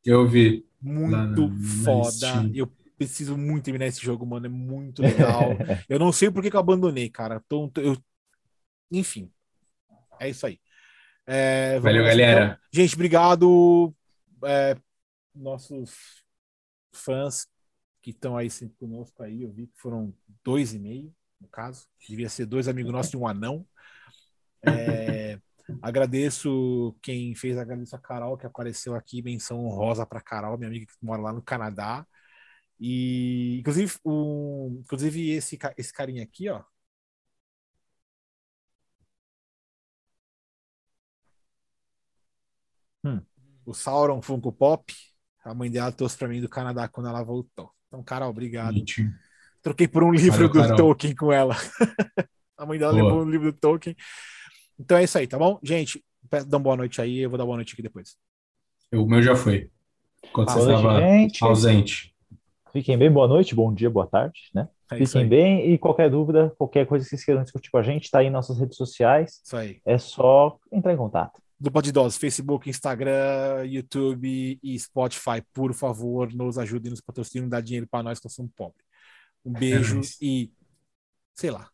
Eu vi. Muito foda. Eu preciso muito terminar esse jogo, mano, é muito legal. [LAUGHS] eu não sei por que, que eu abandonei, cara. Tô, eu... Enfim, é isso aí. É, Valeu, galera. Então. Gente, obrigado. É, nossos fãs que estão aí sempre conosco aí, eu vi que foram dois e meio, no caso. Devia ser dois amigos nossos e um anão. É, [LAUGHS] agradeço quem fez, agradeço a Carol que apareceu aqui, menção honrosa para Carol, minha amiga que mora lá no Canadá. E inclusive, o, inclusive esse, esse carinha aqui, ó. Hum. O Sauron Funko Pop, a mãe dela trouxe para mim do Canadá quando ela voltou. Então, Carol, obrigado. Mentira. Troquei por um livro Valeu, do Carol. Tolkien com ela. [LAUGHS] a mãe dela Boa. levou um livro do Tolkien. Então é isso aí, tá bom? Gente, dá uma boa noite aí, eu vou dar boa noite aqui depois. O meu já foi. Quando você estava ausente. Fiquem bem, boa noite, bom dia, boa tarde, né? É Fiquem bem e qualquer dúvida, qualquer coisa que vocês queiram discutir com a gente, tá aí em nossas redes sociais. Isso aí. É só entrar em contato. Dupla de Facebook, Instagram, YouTube e Spotify, por favor, nos ajudem, nos patrocinem, dá dinheiro para nós que somos pobres. Um beijo é e sei lá.